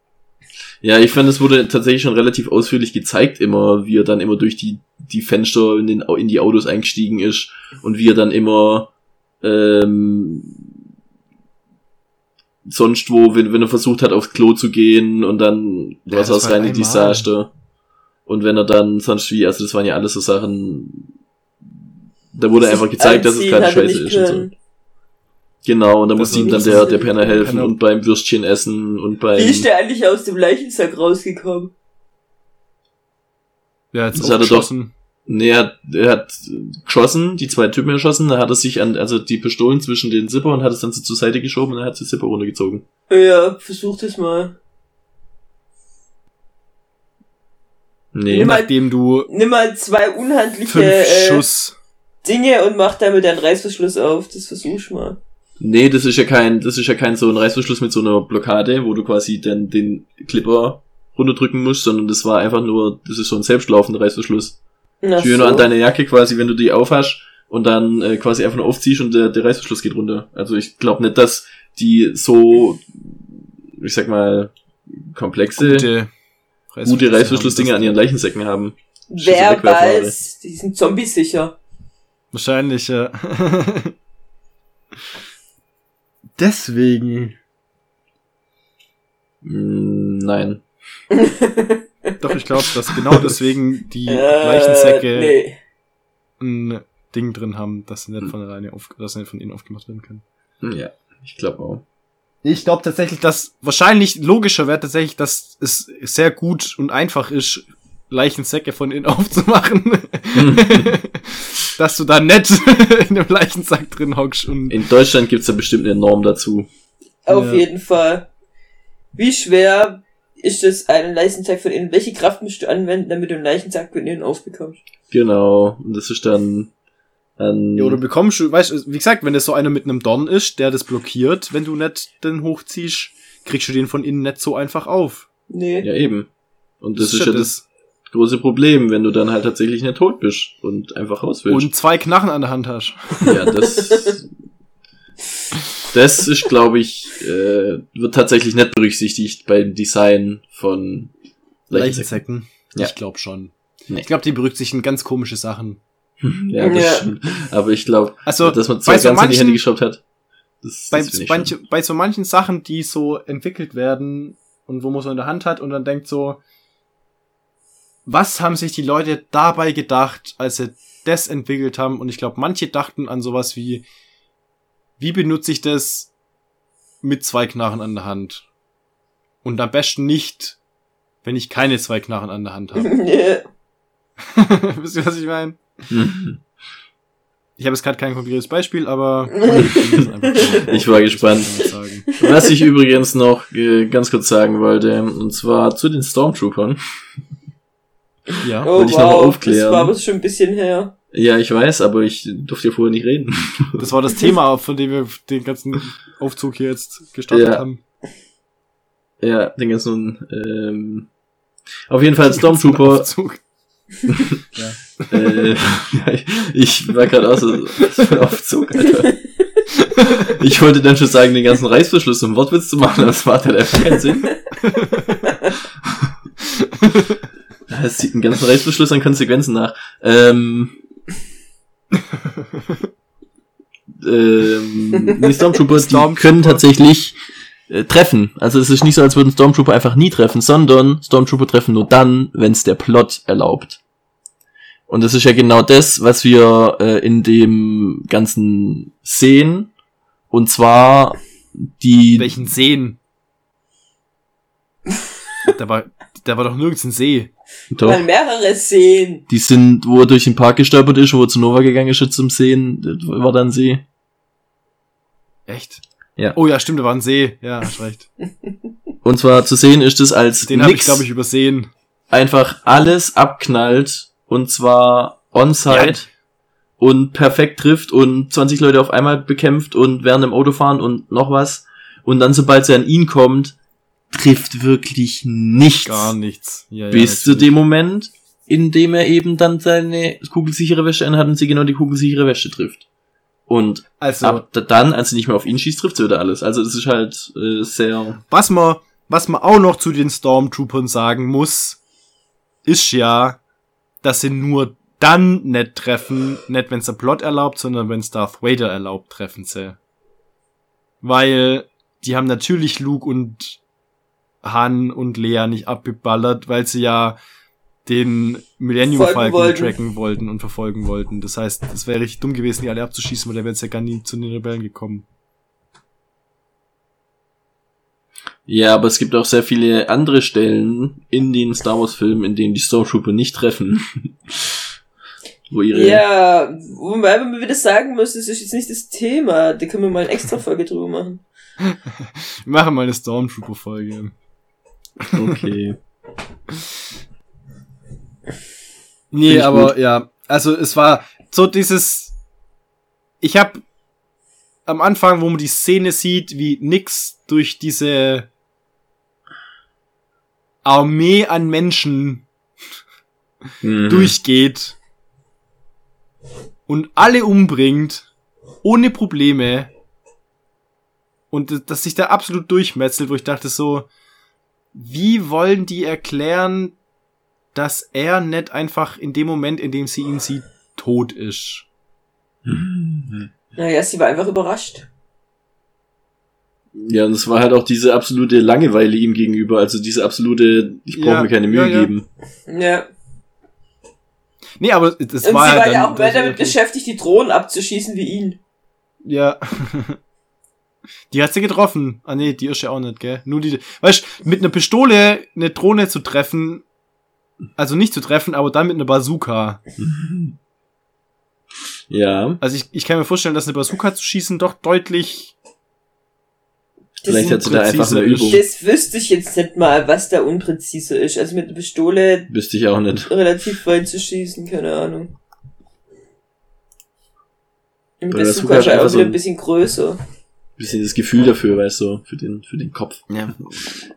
Ja, ich fand, es wurde tatsächlich schon relativ ausführlich gezeigt, immer, wie er dann immer durch die, die Fenster in, den, in die Autos eingestiegen ist und wie er dann immer ähm, sonst wo, wenn, wenn er versucht hat, aufs Klo zu gehen und dann Ja, das aus reine einmal. Desaster. Und wenn er dann sonst wie, also das waren ja alles so Sachen, da wurde einfach gezeigt, dass es keine Scheiße ist und so. Genau, und dann Das musste ihm dann der, der Penner helfen Penner- und beim Würstchen essen und beim... Wie ist der eigentlich aus dem Leichensack rausgekommen? Ja, jetzt Das hat er doch-. Nee, er hat, er hat geschossen, die zwei Typen erschossen, da hat er sich an, also die Pistolen zwischen den Zipper und hat es dann so zur Seite geschoben und dann hat die Zipper runtergezogen. Ja, versuch das mal. Nee. Nimm mal- Nachdem du Nimm mal zwei unhandliche fünf äh, Schuss. Dinge und mach damit deinen Reißverschluss auf. Das versuch ich mal. Nee, das ist ja kein, das ist ja kein so ein Reißverschluss mit so einer Blockade, wo du quasi dann den Clipper runterdrücken musst, sondern das war einfach nur, das ist so ein selbstlaufender Reißverschluss. Na Schön nur an deine Jacke quasi, wenn du die aufhast und dann äh, quasi einfach nur aufziehst und der, der Reißverschluss geht runter. Also ich glaube nicht, dass die so, ich sag mal, komplexe, gute, Gute, Reißverschlussdinger an ihren Leichensäcken haben. Wer weiß, die sind zombiesicher. Wahrscheinlich, ja. Deswegen. Mm, nein. Doch, ich glaube, dass genau deswegen die Äh, Leichensäcke nee. ein Ding drin haben, dass sie nicht von alleine auf, dass sie nicht von innen aufgemacht werden können. Ja, ich glaube auch. Ich glaube tatsächlich, dass wahrscheinlich logischer wäre tatsächlich, dass es sehr gut und einfach ist, Leichensäcke von innen aufzumachen. dass du da nicht in einem Leichensack drin hockst und In Deutschland gibt's da bestimmt eine Norm dazu. Auf Ja. jeden Fall. Wie schwer ist es, einen Leichensack von innen? Welche Kraft musst du anwenden, damit du einen Leichensack von innen aufbekommst? Genau. Und das ist dann an, Ja, oder bekommst du, weißt du, wie gesagt, wenn das so einer mit einem Dorn ist, der das blockiert, wenn du nicht den hochziehst, kriegst du den von innen nicht so einfach auf. Nee. ja eben. Und das, ist ja ja das große Problem, wenn du dann halt tatsächlich nicht tot bist und einfach raus willst. Und zwei Knarren an der Hand hast. Ja, das. Das ist, glaube ich, äh, wird tatsächlich nicht berücksichtigt beim Design von Leichensäcken. Ja. Ich glaube schon. Nee. Ich glaube, die berücksichtigen ganz komische Sachen. Ja, das Ja. stimmt. Aber ich glaube, Also, dass man zwei bei so ganz in die Hände geschraubt hat. Das, bei, das schon. bei so manchen Sachen, die so entwickelt werden und wo man so in der Hand hat und dann denkt so, was haben sich die Leute dabei gedacht, als sie das entwickelt haben? Und ich glaube, manche dachten an sowas wie, wie benutze ich das mit zwei Knarren an der Hand? Und am besten nicht, wenn ich keine zwei Knarren an der Hand habe. Wisst ihr, was ich meine? Ich habe jetzt gerade kein konkretes Beispiel, aber Ich war gespannt. Was ich übrigens noch äh, ganz kurz sagen wollte, und zwar zu den Stormtroopern. Ja. Oh Wollte ich noch mal wow, aufklären. das war aber schon ein bisschen her. Ja, ich weiß, aber ich durfte ja vorher nicht reden. Das war das Thema, von dem wir den ganzen Aufzug hier jetzt gestartet Ja. haben. Ja, den ganzen ähm, Auf jeden Fall Stormtrooper. Aufzug. äh, ja, ich, war gerade auch so, was für ein Aufzug, Alter. Ich wollte dann schon sagen, den ganzen Reißverschluss zum Wortwitz zu machen, aber das macht halt einfach keinen Sinn. Es zieht einen ganzen Reißverschluss an Konsequenzen nach. Ähm, ähm, die Stormtrooper, die Stormtrooper. können tatsächlich äh, treffen. Also es ist nicht so, als würden Stormtrooper einfach nie treffen, sondern Stormtrooper treffen nur dann, wenn es der Plot erlaubt. Und das ist ja genau das, was wir äh, in dem Ganzen sehen. Und zwar die Welchen Seen? da war, da war doch nirgends ein See. Doch, Mal mehrere Seen. die sind, wo er durch den Park gestolpert ist, wo er zu Nova gegangen ist zum Sehen, das war dann See. Echt? Ja. Oh ja, stimmt, da war ein See. Ja, hast recht. Und zwar zu sehen ist es als Den habe ich, glaube ich, übersehen. einfach alles abknallt und zwar on-site Ja. und perfekt trifft und 20 Leute auf einmal bekämpft und während dem Auto fahren und noch was. Und dann, sobald sie an ihn kommt, trifft wirklich nichts. Gar nichts. Ja, ja, bis zu natürlich. dem Moment, in dem er eben dann seine kugelsichere Wäsche anhat und sie genau die kugelsichere Wäsche trifft. Und Also, ab da- dann, als sie nicht mehr auf ihn schießt, trifft sie wieder alles. Also das ist halt äh, sehr... was man, was man auch noch zu den Stormtroopern sagen muss, ist ja, dass sie nur dann nicht treffen, nicht wenn's der Plot erlaubt, sondern wenn's Darth Vader erlaubt, treffen sie. Weil die haben natürlich Luke und Han und Leia nicht abgeballert, weil sie ja den Millennium Folgen Falcon wollten. tracken wollten und verfolgen wollten. Das heißt, es wäre richtig dumm gewesen, die alle abzuschießen, weil der wäre ja gar nie zu den Rebellen gekommen. Ja, aber es gibt auch sehr viele andere Stellen in den Star Wars Filmen, in denen die Stormtrooper nicht treffen. Wo ihre... Ja, wobei man wieder sagen muss, das ist jetzt nicht das Thema. Da können wir mal eine extra Folge drüber machen. Wir machen mal eine Stormtrooper-Folge. Okay. Nee, aber gut. ja, also es war so dieses. Ich hab am Anfang, wo man die Szene sieht, wie nix durch diese Armee an Menschen Mhm. durchgeht und alle umbringt, ohne Probleme. Und das- dass sich da absolut durchmetzelt, wo ich dachte so, wie wollen die erklären, dass er nicht einfach in dem Moment, in dem sie ihn sieht, tot ist? Naja, sie war einfach überrascht. Ja, und es war halt auch diese absolute Langeweile ihm gegenüber, also diese absolute, ich brauche Ja, mir keine Mühe ja, ja. geben. Ja. Nee, aber das Und war sie ja war dann, ja auch mehr damit beschäftigt, die Drohnen abzuschießen wie ihn. Ja. Die hat sie getroffen. Ah nee, die ist ja auch nicht, gell? Nur die. Weißt mit einer Pistole eine Drohne zu treffen, also nicht zu treffen, aber dann mit einer Bazooka. Ja, Also ich, ich kann mir vorstellen, dass eine Bazooka zu schießen doch deutlich. vielleicht hat sie da einfach eine. Übung. Das wüsste ich jetzt nicht mal, was da unpräzise ist. Also mit einer Pistole Wüsste ich auch nicht. relativ weit zu schießen, keine Ahnung. Mit Bazooka ist einfach auch so ein- bisschen größer. Bisschen das Gefühl dafür, weißt du, für den, für den Kopf. Ja.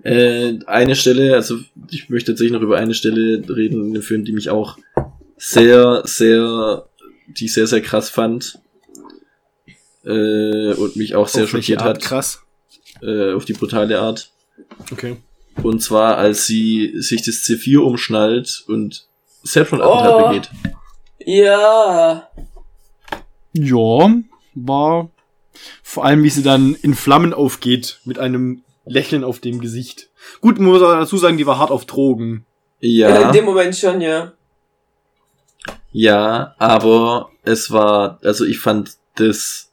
Äh, eine Stelle, also ich möchte tatsächlich noch über eine Stelle reden in dem Film, die mich auch sehr, sehr, die ich sehr, sehr krass fand. Äh, und mich auch sehr Auf schockiert hat, Krass. äh, auf die brutale Art. Okay. Und zwar, als sie sich das C4 umschnallt und Selbstmordattentat Oh. begeht. Ja. Ja, war vor allem, wie sie dann in Flammen aufgeht, mit einem Lächeln auf dem Gesicht. Gut, muss man dazu sagen, die war hart auf Drogen. Ja. In dem Moment schon, ja. Ja, aber es war, also ich fand das,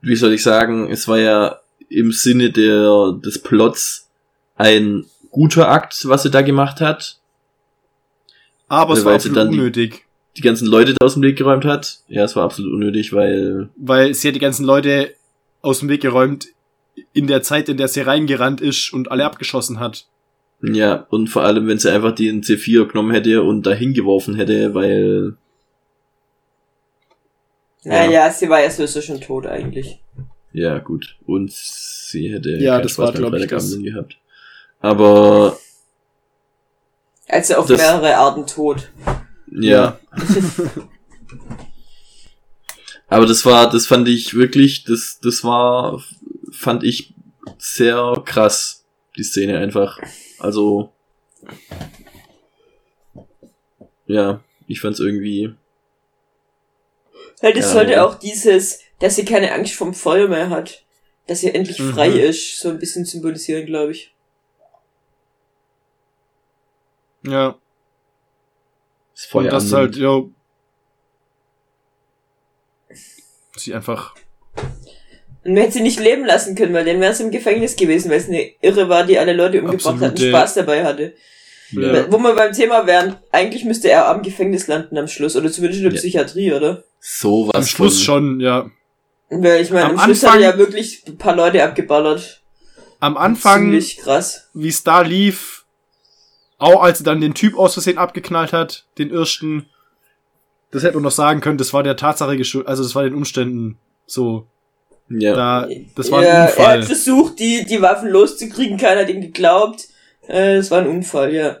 wie soll ich sagen, es war ja im Sinne der, des Plots ein guter Akt, was sie da gemacht hat. Aber es war absolut dann die- unnötig. Die ganzen Leute da aus dem Weg geräumt hat. Ja, es war absolut unnötig, weil, Weil sie hat die ganzen Leute aus dem Weg geräumt in der Zeit, in der sie reingerannt ist und alle abgeschossen hat. ja, und vor allem, wenn sie einfach den C4 genommen hätte und dahin geworfen hätte, weil, Ja. Naja, sie war ja sowieso schon tot eigentlich. ja, gut, und sie hätte Ja, keinen das Spaß war, ich, Freitagabend das- gehabt. Aber Also auf Das- mehrere Arten tot. Ja. Aber das war, das fand ich wirklich, das, das war, fand ich sehr krass, die Szene einfach. Also, ja, ich fand's irgendwie, Weil das Ja, sollte ja. auch dieses, dass sie keine Angst vom Feuer mehr hat. Dass sie endlich Mhm. frei ist, so ein bisschen symbolisieren, glaube ich. Ja. Das Feuer und das annimmt. halt, ja. Sie einfach. Und man hätte sie nicht leben lassen können, weil dann wäre sie im Gefängnis gewesen, weil es eine Irre war, die alle Leute umgebracht hat und Spaß dabei hatte. ja. Wo wir beim Thema wären, eigentlich müsste er am Gefängnis landen am Schluss, oder zumindest in der Ja. Psychiatrie, oder? sowas Am Schluss von, schon, ja. Weil ich meine, Am am Schluss hat Anfang- er ja wirklich ein paar Leute abgeballert. Am Anfang, Ziemlich krass. wie es da lief, auch als er dann den Typ aus Versehen abgeknallt hat, den ersten, das hätte man noch sagen können, das war der Tatsache geschuldet, also das war den Umständen so. Ja. Da, das war ein ja, Er Unfall. hat versucht, die, die Waffen loszukriegen, keiner hat ihm geglaubt. Äh, Es war ein Unfall, ja.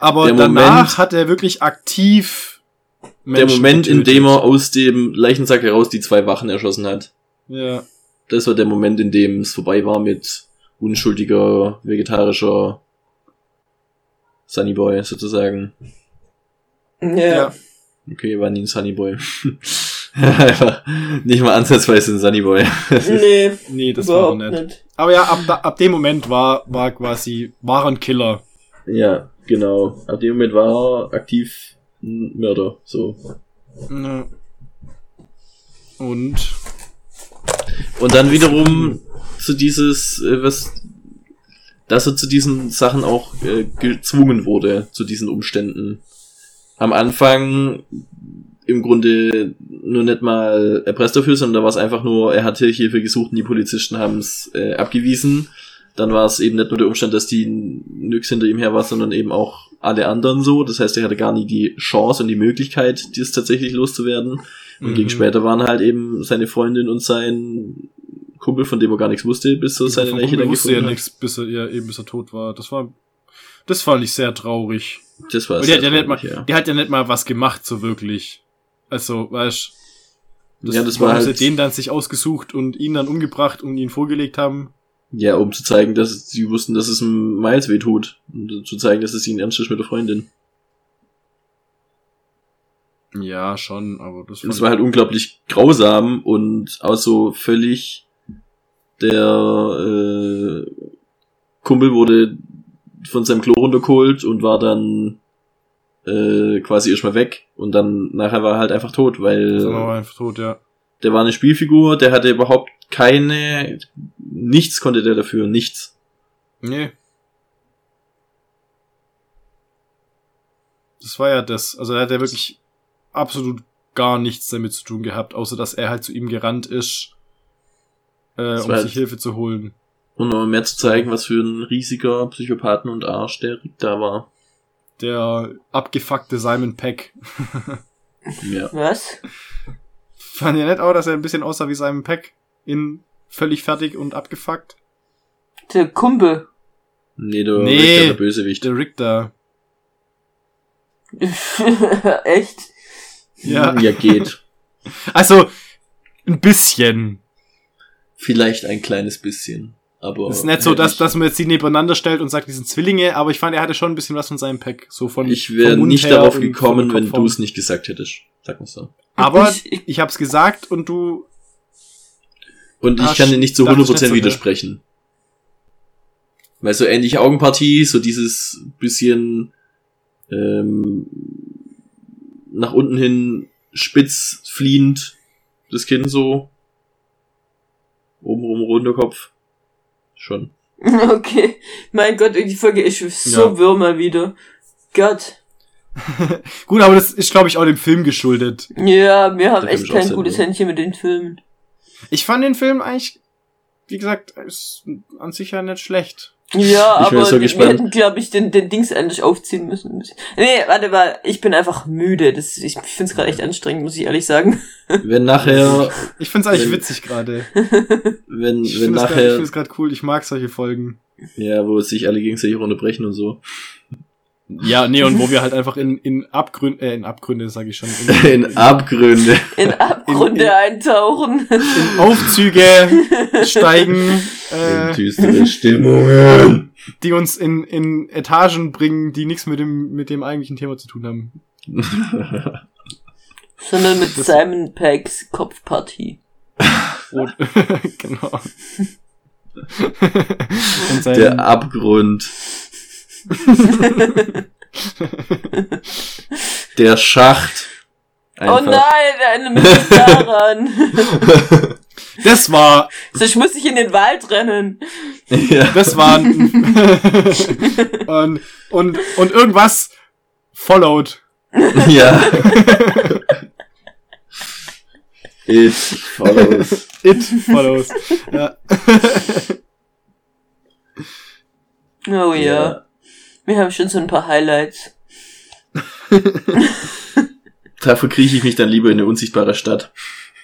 Aber Der danach Moment- hat er wirklich aktiv Der Menschen Moment, in getötet. dem er aus dem Leichensack heraus die zwei Wachen erschossen hat. Ja. Das war der Moment, in dem es vorbei war mit unschuldiger, vegetarischer Sunnyboy sozusagen. Ja. Ja. Okay, war nie ein Sunnyboy. Einfach nicht mal ansatzweise ein Sunnyboy. Nee, Nee, das war auch nicht. nicht. Aber ja, ab, da, ab dem Moment war, war quasi, war ein Killer. ja, genau. Ab dem Moment war er aktiv ein Mörder. So. Ja. Und Und dann wiederum zu dieses, äh, was, dass er zu diesen Sachen auch äh, gezwungen wurde, zu diesen Umständen. Am Anfang im Grunde nur nicht mal erpresst dafür, sondern da war es einfach nur, er hatte Hilfe gesucht und die Polizisten haben es äh, abgewiesen. Dann war es eben nicht nur der Umstand, dass die nix hinter ihm her war, sondern eben auch alle anderen so. Das heißt, er hatte gar nie die Chance und die Möglichkeit, dies tatsächlich loszuwerden. Und Mhm. gegen später waren halt eben seine Freundin und sein Kumpel, von dem er gar nichts wusste, bis er seine Leiche dann wusste ja gefunden hat. nichts, bis er, ja, eben bis er tot war. Das war, das fand ich sehr traurig. Das war Weil der hat, ja sehr nicht mal, traurig, ja. der hat ja nicht mal was gemacht, so wirklich. Also, weißt das, Ja, das war halt- den dann sich ausgesucht und ihn dann umgebracht und ihn vorgelegt haben. Ja, um zu zeigen, dass sie wussten, dass es Miles weh tut. Und zu zeigen, dass es ihnen ernst ist mit der Freundin. Ja, schon, aber das, es war halt unglaublich grausam und auch so völlig der äh, Kumpel wurde von seinem Klo runtergeholt und war dann äh, quasi erstmal weg und dann nachher war er halt einfach tot, weil war er einfach tot, ja. der war eine Spielfigur, der hatte überhaupt keine, nichts konnte der dafür, nichts. Nee. Das war ja das. Also er hat ja wirklich absolut gar nichts damit zu tun gehabt, außer dass er halt zu ihm gerannt ist, äh, um war sich halt- Hilfe zu holen. Und um mehr zu zeigen, was für ein riesiger Psychopathen und Arsch der Rick da war. Der abgefuckte Simon Peck. Ja. Was? Fand ihr nicht auch, dass er ein bisschen aussah wie Simon Peck? In völlig fertig und abgefuckt? Der Kumpel. Nee, der Nee. Rick, der, der Bösewicht. Der Rick da. Echt? Ja. Ja, geht. Also, ein bisschen. Vielleicht ein kleines bisschen. Aber. ist nicht so, dass, dass man jetzt die nebeneinander stellt und sagt, die sind Zwillinge, aber ich fand, er hatte schon ein bisschen was von seinem Pack. So von, Ich wäre nicht darauf gekommen, wenn du es nicht gesagt hättest. Sag mal so. Aber Ich- ich, ich- hab's gesagt und du, Und ich kann dir nicht zu dachte ich 100% nicht so, ne? widersprechen. Weil so ähnliche Augenpartie, so dieses bisschen ähm, nach unten hin spitz fliehend, das Kinn so. Obenrum runder Kopf. Schon. Okay. Mein Gott, die Folge ist so Ja. wirr mal wieder. Gott. gut, aber das ist, glaube ich, auch dem Film geschuldet. Ja, wir haben echt kein gutes. Händchen mit den Filmen. Ich fand den Film eigentlich, wie gesagt, ist an sich ja nicht schlecht. Ja, Ich aber so wir gespannt. hätten, glaube ich, den, den Dings endlich aufziehen müssen. Nee, warte mal, ich bin einfach müde. Das, ich ich finde es gerade echt anstrengend, muss ich ehrlich sagen. Wenn nachher, Ich find's eigentlich Wenn- witzig gerade. wenn, Ich wenn finde es nachher, gerade cool. Ich mag solche Folgen. ja, wo sich alle gegenseitig unterbrechen und so. Ja, nee, und wo wir halt einfach in, in Abgründe, äh, in Abgründe, sage ich schon, in, in Abgründe, In Abgründe In- in- eintauchen. in Aufzüge steigen, in äh, düstere Stimmungen. die uns in, in Etagen bringen, die nichts mit dem, mit dem eigentlichen Thema zu tun haben. Sondern mit Simon Peggs Kopfpartie. Und, genau. und Der Abgrund. Der Schacht. Oh nein, eine daran. das war, Sonst muss ich in den Wald rennen. Ja. das war, und, und, und irgendwas followed. ja. It follows. It follows. ja. Oh ja. Wir haben schon so ein paar Highlights. Dafür krieche ich mich dann lieber in eine unsichtbare Stadt.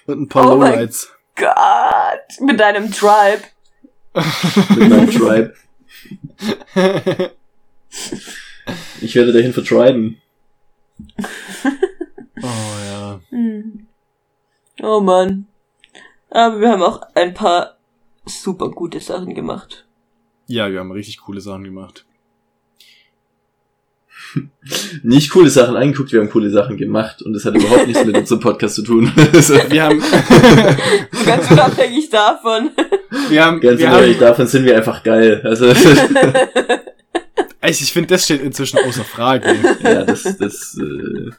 Und ein paar Oh mein Lowlights. Gott, mit deinem Tribe. Mit meinem Tribe. Ich werde dahin vertriben. Oh ja. Hm. Oh Mann. Aber wir haben auch ein paar super gute Sachen gemacht. Ja, wir haben richtig coole Sachen gemacht. Nicht coole Sachen angeguckt, wir haben coole Sachen gemacht. Und das hat überhaupt nichts mit unserem Podcast zu tun. Wir haben, Ganz unabhängig davon. wir haben, Ganz wir ehrlich, haben, davon sind wir einfach geil. Also, also ich finde, das steht inzwischen außer Frage. ja, das, das, äh,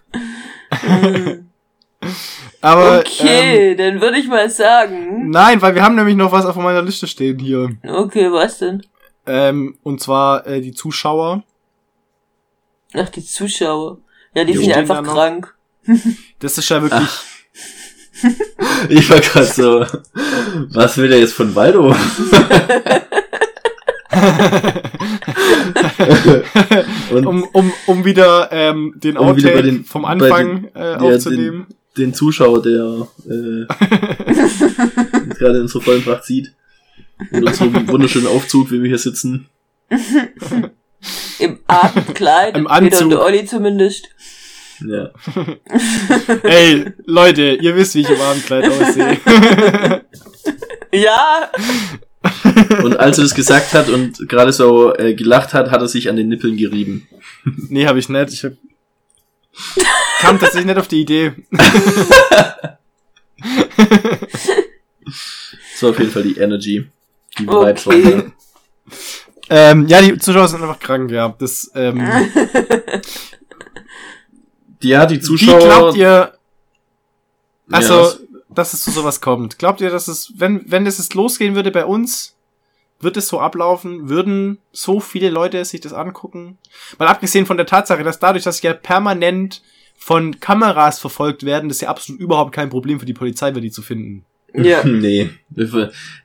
Aber, ähm, okay, dann würde ich mal sagen. nein, weil wir haben nämlich noch was auf meiner Liste stehen hier. Okay, was denn? Ähm, und zwar äh, die Zuschauer. Ach, die Zuschauer. Ja, die sind einfach krank. Das ist ja wirklich. ich war gerade so, was will der jetzt von Waldo? Und um, um, um wieder ähm, den Um Outtake den- vom Anfang äh, ja, aufzunehmen. den Zuschauer, der äh, gerade in unserer vollen Pracht sieht. In unserem wunderschönen Aufzug, wie wir hier sitzen. Im Abendkleid. Im Peter Anzug. und der Olli zumindest. Ja. Ey, Leute, ihr wisst, wie ich im Abendkleid aussehe. Ja. Und als er das gesagt hat und gerade so äh, gelacht hat, hat er sich an den Nippeln gerieben. nee, habe ich nicht. Ich hab, kam tatsächlich nicht auf die Idee. Das war auf jeden Fall die Energy. Die Vibes Okay. waren Ähm, ja, die Zuschauer sind einfach krank, ja. Das, ähm. Ja, die wie Zuschauer. glaubt ihr, also, Ja, dass es zu sowas kommt? Glaubt ihr, dass es, wenn, wenn das jetzt losgehen würde bei uns, wird es so ablaufen? Würden so viele Leute sich das angucken? Mal abgesehen von der Tatsache, dass dadurch, dass ja permanent von Kameras verfolgt werden, das ja absolut überhaupt kein Problem für die Polizei wäre, die zu finden. Ja. Nee.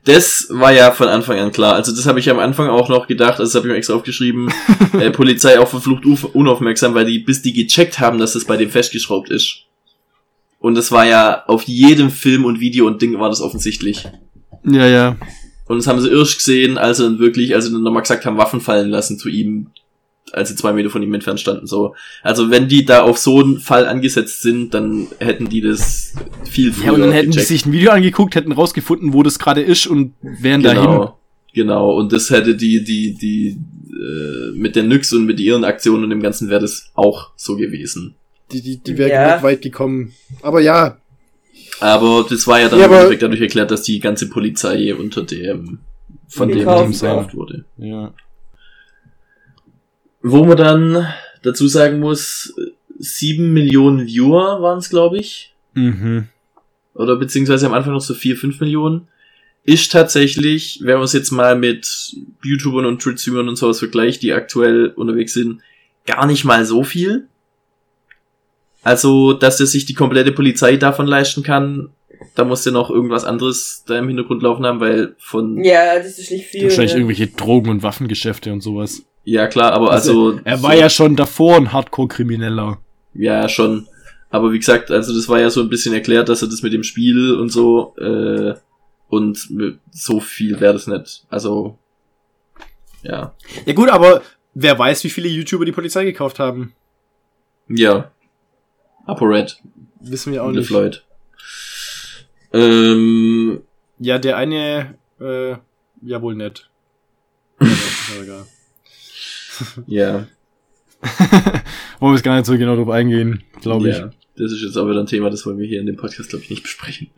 Das war ja von Anfang an klar. Also das habe ich am Anfang auch noch gedacht, also das habe ich mir extra aufgeschrieben. äh, Polizei auch verflucht uf- unaufmerksam, weil die, bis die gecheckt haben, dass das bei dem festgeschraubt ist. Und das war ja auf jedem Film und Video und Ding war das offensichtlich. Ja, ja. Und das haben sie erst gesehen, als sie dann wirklich, als sie dann nochmal gesagt haben, Waffen fallen lassen zu ihm, als sie zwei Meter von ihm entfernt standen, so. Also wenn die da auf so einen Fall angesetzt sind, dann hätten die das viel früher Ja, und dann hätten die gecheckt. sich ein Video angeguckt, hätten rausgefunden, wo das gerade ist und wären dahin. Genau, genau. Und das hätte die, die, die, äh, mit der Nyx und mit ihren Aktionen und dem Ganzen wäre das auch so gewesen. Die, die, die wären Ja. nicht weit gekommen. Aber ja, Aber das war ja dann Ja, im aber- Endeffekt dadurch erklärt, dass die ganze Polizei unter dem, von dem gekauft wurde. ja. Wo man dann dazu sagen muss, sieben Millionen Viewer waren es, glaube ich. Mhm. Oder beziehungsweise am Anfang noch so vier, fünf Millionen. Ist tatsächlich, wenn man es jetzt mal mit YouTubern und Twitch-Streamern und sowas vergleicht, die aktuell unterwegs sind, gar nicht mal so viel. Also, dass er sich die komplette Polizei davon leisten kann, da muss ja noch irgendwas anderes da im Hintergrund laufen haben, weil von, ja, Ja, das ist nicht viel. Wahrscheinlich ne? irgendwelche Drogen- und Waffengeschäfte und sowas. Klar, aber also, Er war ja schon davor ein Hardcore-Krimineller. Ja, schon. Aber wie gesagt, also das war ja so ein bisschen erklärt, dass er das mit dem Spiel und so, äh, und so viel wäre das nicht. Also, ja. Ja gut, aber wer weiß, wie viele YouTuber die Polizei gekauft haben. Ja. ApoRed. Wissen wir auch nicht. Floyd. Ähm, Ja, der eine, äh, ja wohl nicht. Aber ist ja egal. Ja. Wollen wir jetzt gar nicht so genau drauf eingehen, glaube ich. Ja, das ist jetzt aber ein Thema, das wollen wir hier in dem Podcast, glaube ich, nicht besprechen.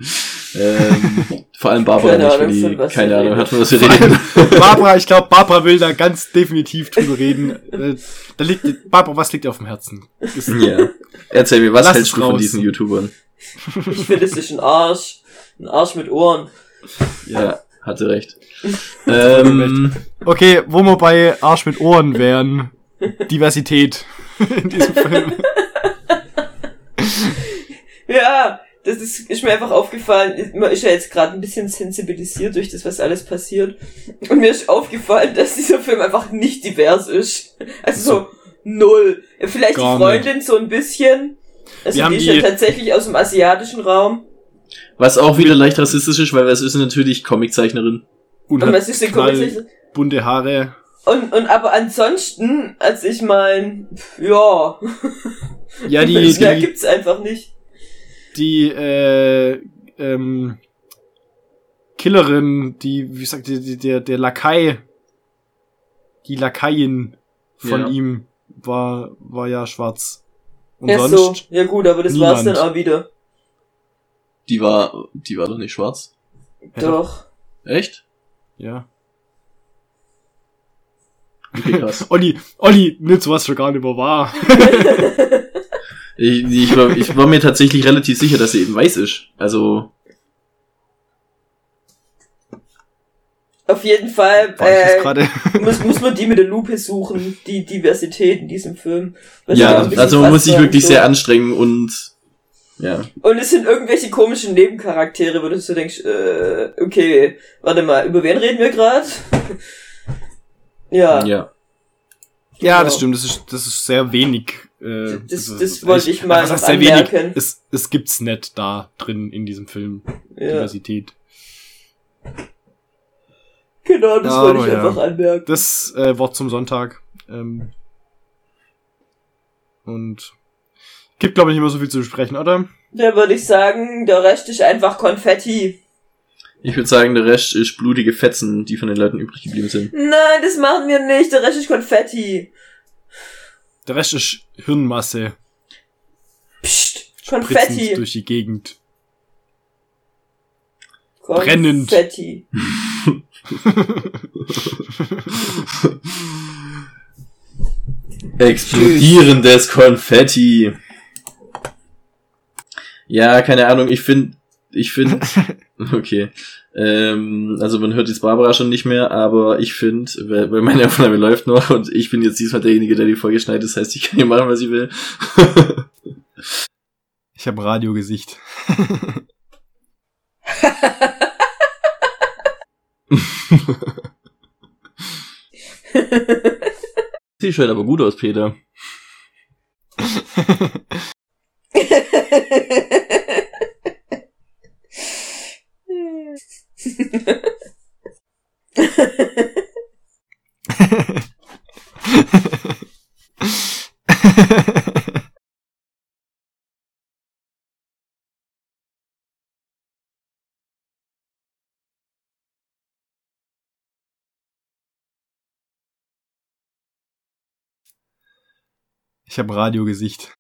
ähm, vor allem Barbara Keine nicht, Ahnung, von die keine Ahnung hat, von was wir reden. Barbara, ich glaube, Barbara will da ganz definitiv drüber reden. Äh, Da liegt, Barbara, was liegt dir auf dem Herzen? Ist, ja. Erzähl mir, was Lass hältst es du von raus. diesen YouTubern? Ich finde, es ist ein Arsch. Ein Arsch mit Ohren. Ja, hatte recht. ähm, Okay, wo wir bei Arsch mit Ohren wären. Diversität in diesem Film. Ja, das ist, ist mir einfach aufgefallen. Man ist ja jetzt gerade ein bisschen sensibilisiert durch das, was alles passiert. Und mir ist aufgefallen, dass dieser Film einfach nicht divers ist. Also so null. Vielleicht Gar die Freundin so ein bisschen. Also Wir haben die ist die- ja tatsächlich aus dem asiatischen Raum. Was auch wieder leicht rassistisch ist, weil es ist natürlich Comiczeichnerin. Und Und was ist denn knall- bunte Haare. Und, und aber ansonsten, als ich mein, ja, Ja, die, mehr die, gibt's einfach nicht. die äh, ähm, Killerin, die, wie sagt die, die, der, der Lakai, die Lakaien von Ja. ihm war, war ja schwarz. Und Ja, so. sonst, Ja gut, aber das war's niemand. dann auch wieder. Die war, die war doch nicht schwarz. Doch. Echt? ja. Okay, krass. Olli, Olli, nimmt sowas schon gar nicht mehr wahr. ich, ich, war, ich war mir tatsächlich relativ sicher, dass sie eben weiß ist. Also, Auf jeden Fall äh, muss, muss man die mit der Lupe suchen, die Diversität in diesem Film. Was ja, also man muss sich wirklich so. sehr anstrengen und, ja. Und es sind irgendwelche komischen Nebencharaktere, wo du so denkst, äh, okay, warte mal, über wen reden wir gerade? ja. Ja. Ja, Genau. das stimmt, das ist, das ist sehr wenig. Äh, Das- also, das wollte ich mal noch sehr wenig? anmerken. Es, es gibt's nicht da drin in diesem Film. ja. Diversität. Genau, das Aber wollte ich ja. einfach anmerken. Das äh, Wort zum Sonntag. Ähm, und gibt, glaube ich, nicht mehr so viel zu besprechen, oder? Da würde ich sagen, der Rest ist einfach Konfetti. Ich würde sagen, der Rest ist blutige Fetzen, die von den Leuten übrig geblieben sind. Nein, das machen wir nicht. Der Rest ist Konfetti. Der Rest ist Hirnmasse. Psst, Spritzend Konfetti. durch die Gegend. brennend. Konfetti. Explodierendes Konfetti. Ja, keine Ahnung, ich finde, ich finde, okay. Ähm, also man hört jetzt Barbara schon nicht mehr, aber ich finde, weil, weil meine Aufnahme läuft noch und ich bin jetzt diesmal derjenige, der die Folge schneidet, das heißt, ich kann hier machen, was ich will. Ich habe Radiogesicht. Sieht schon aber gut aus, Peter. Ich habe Radiogesicht.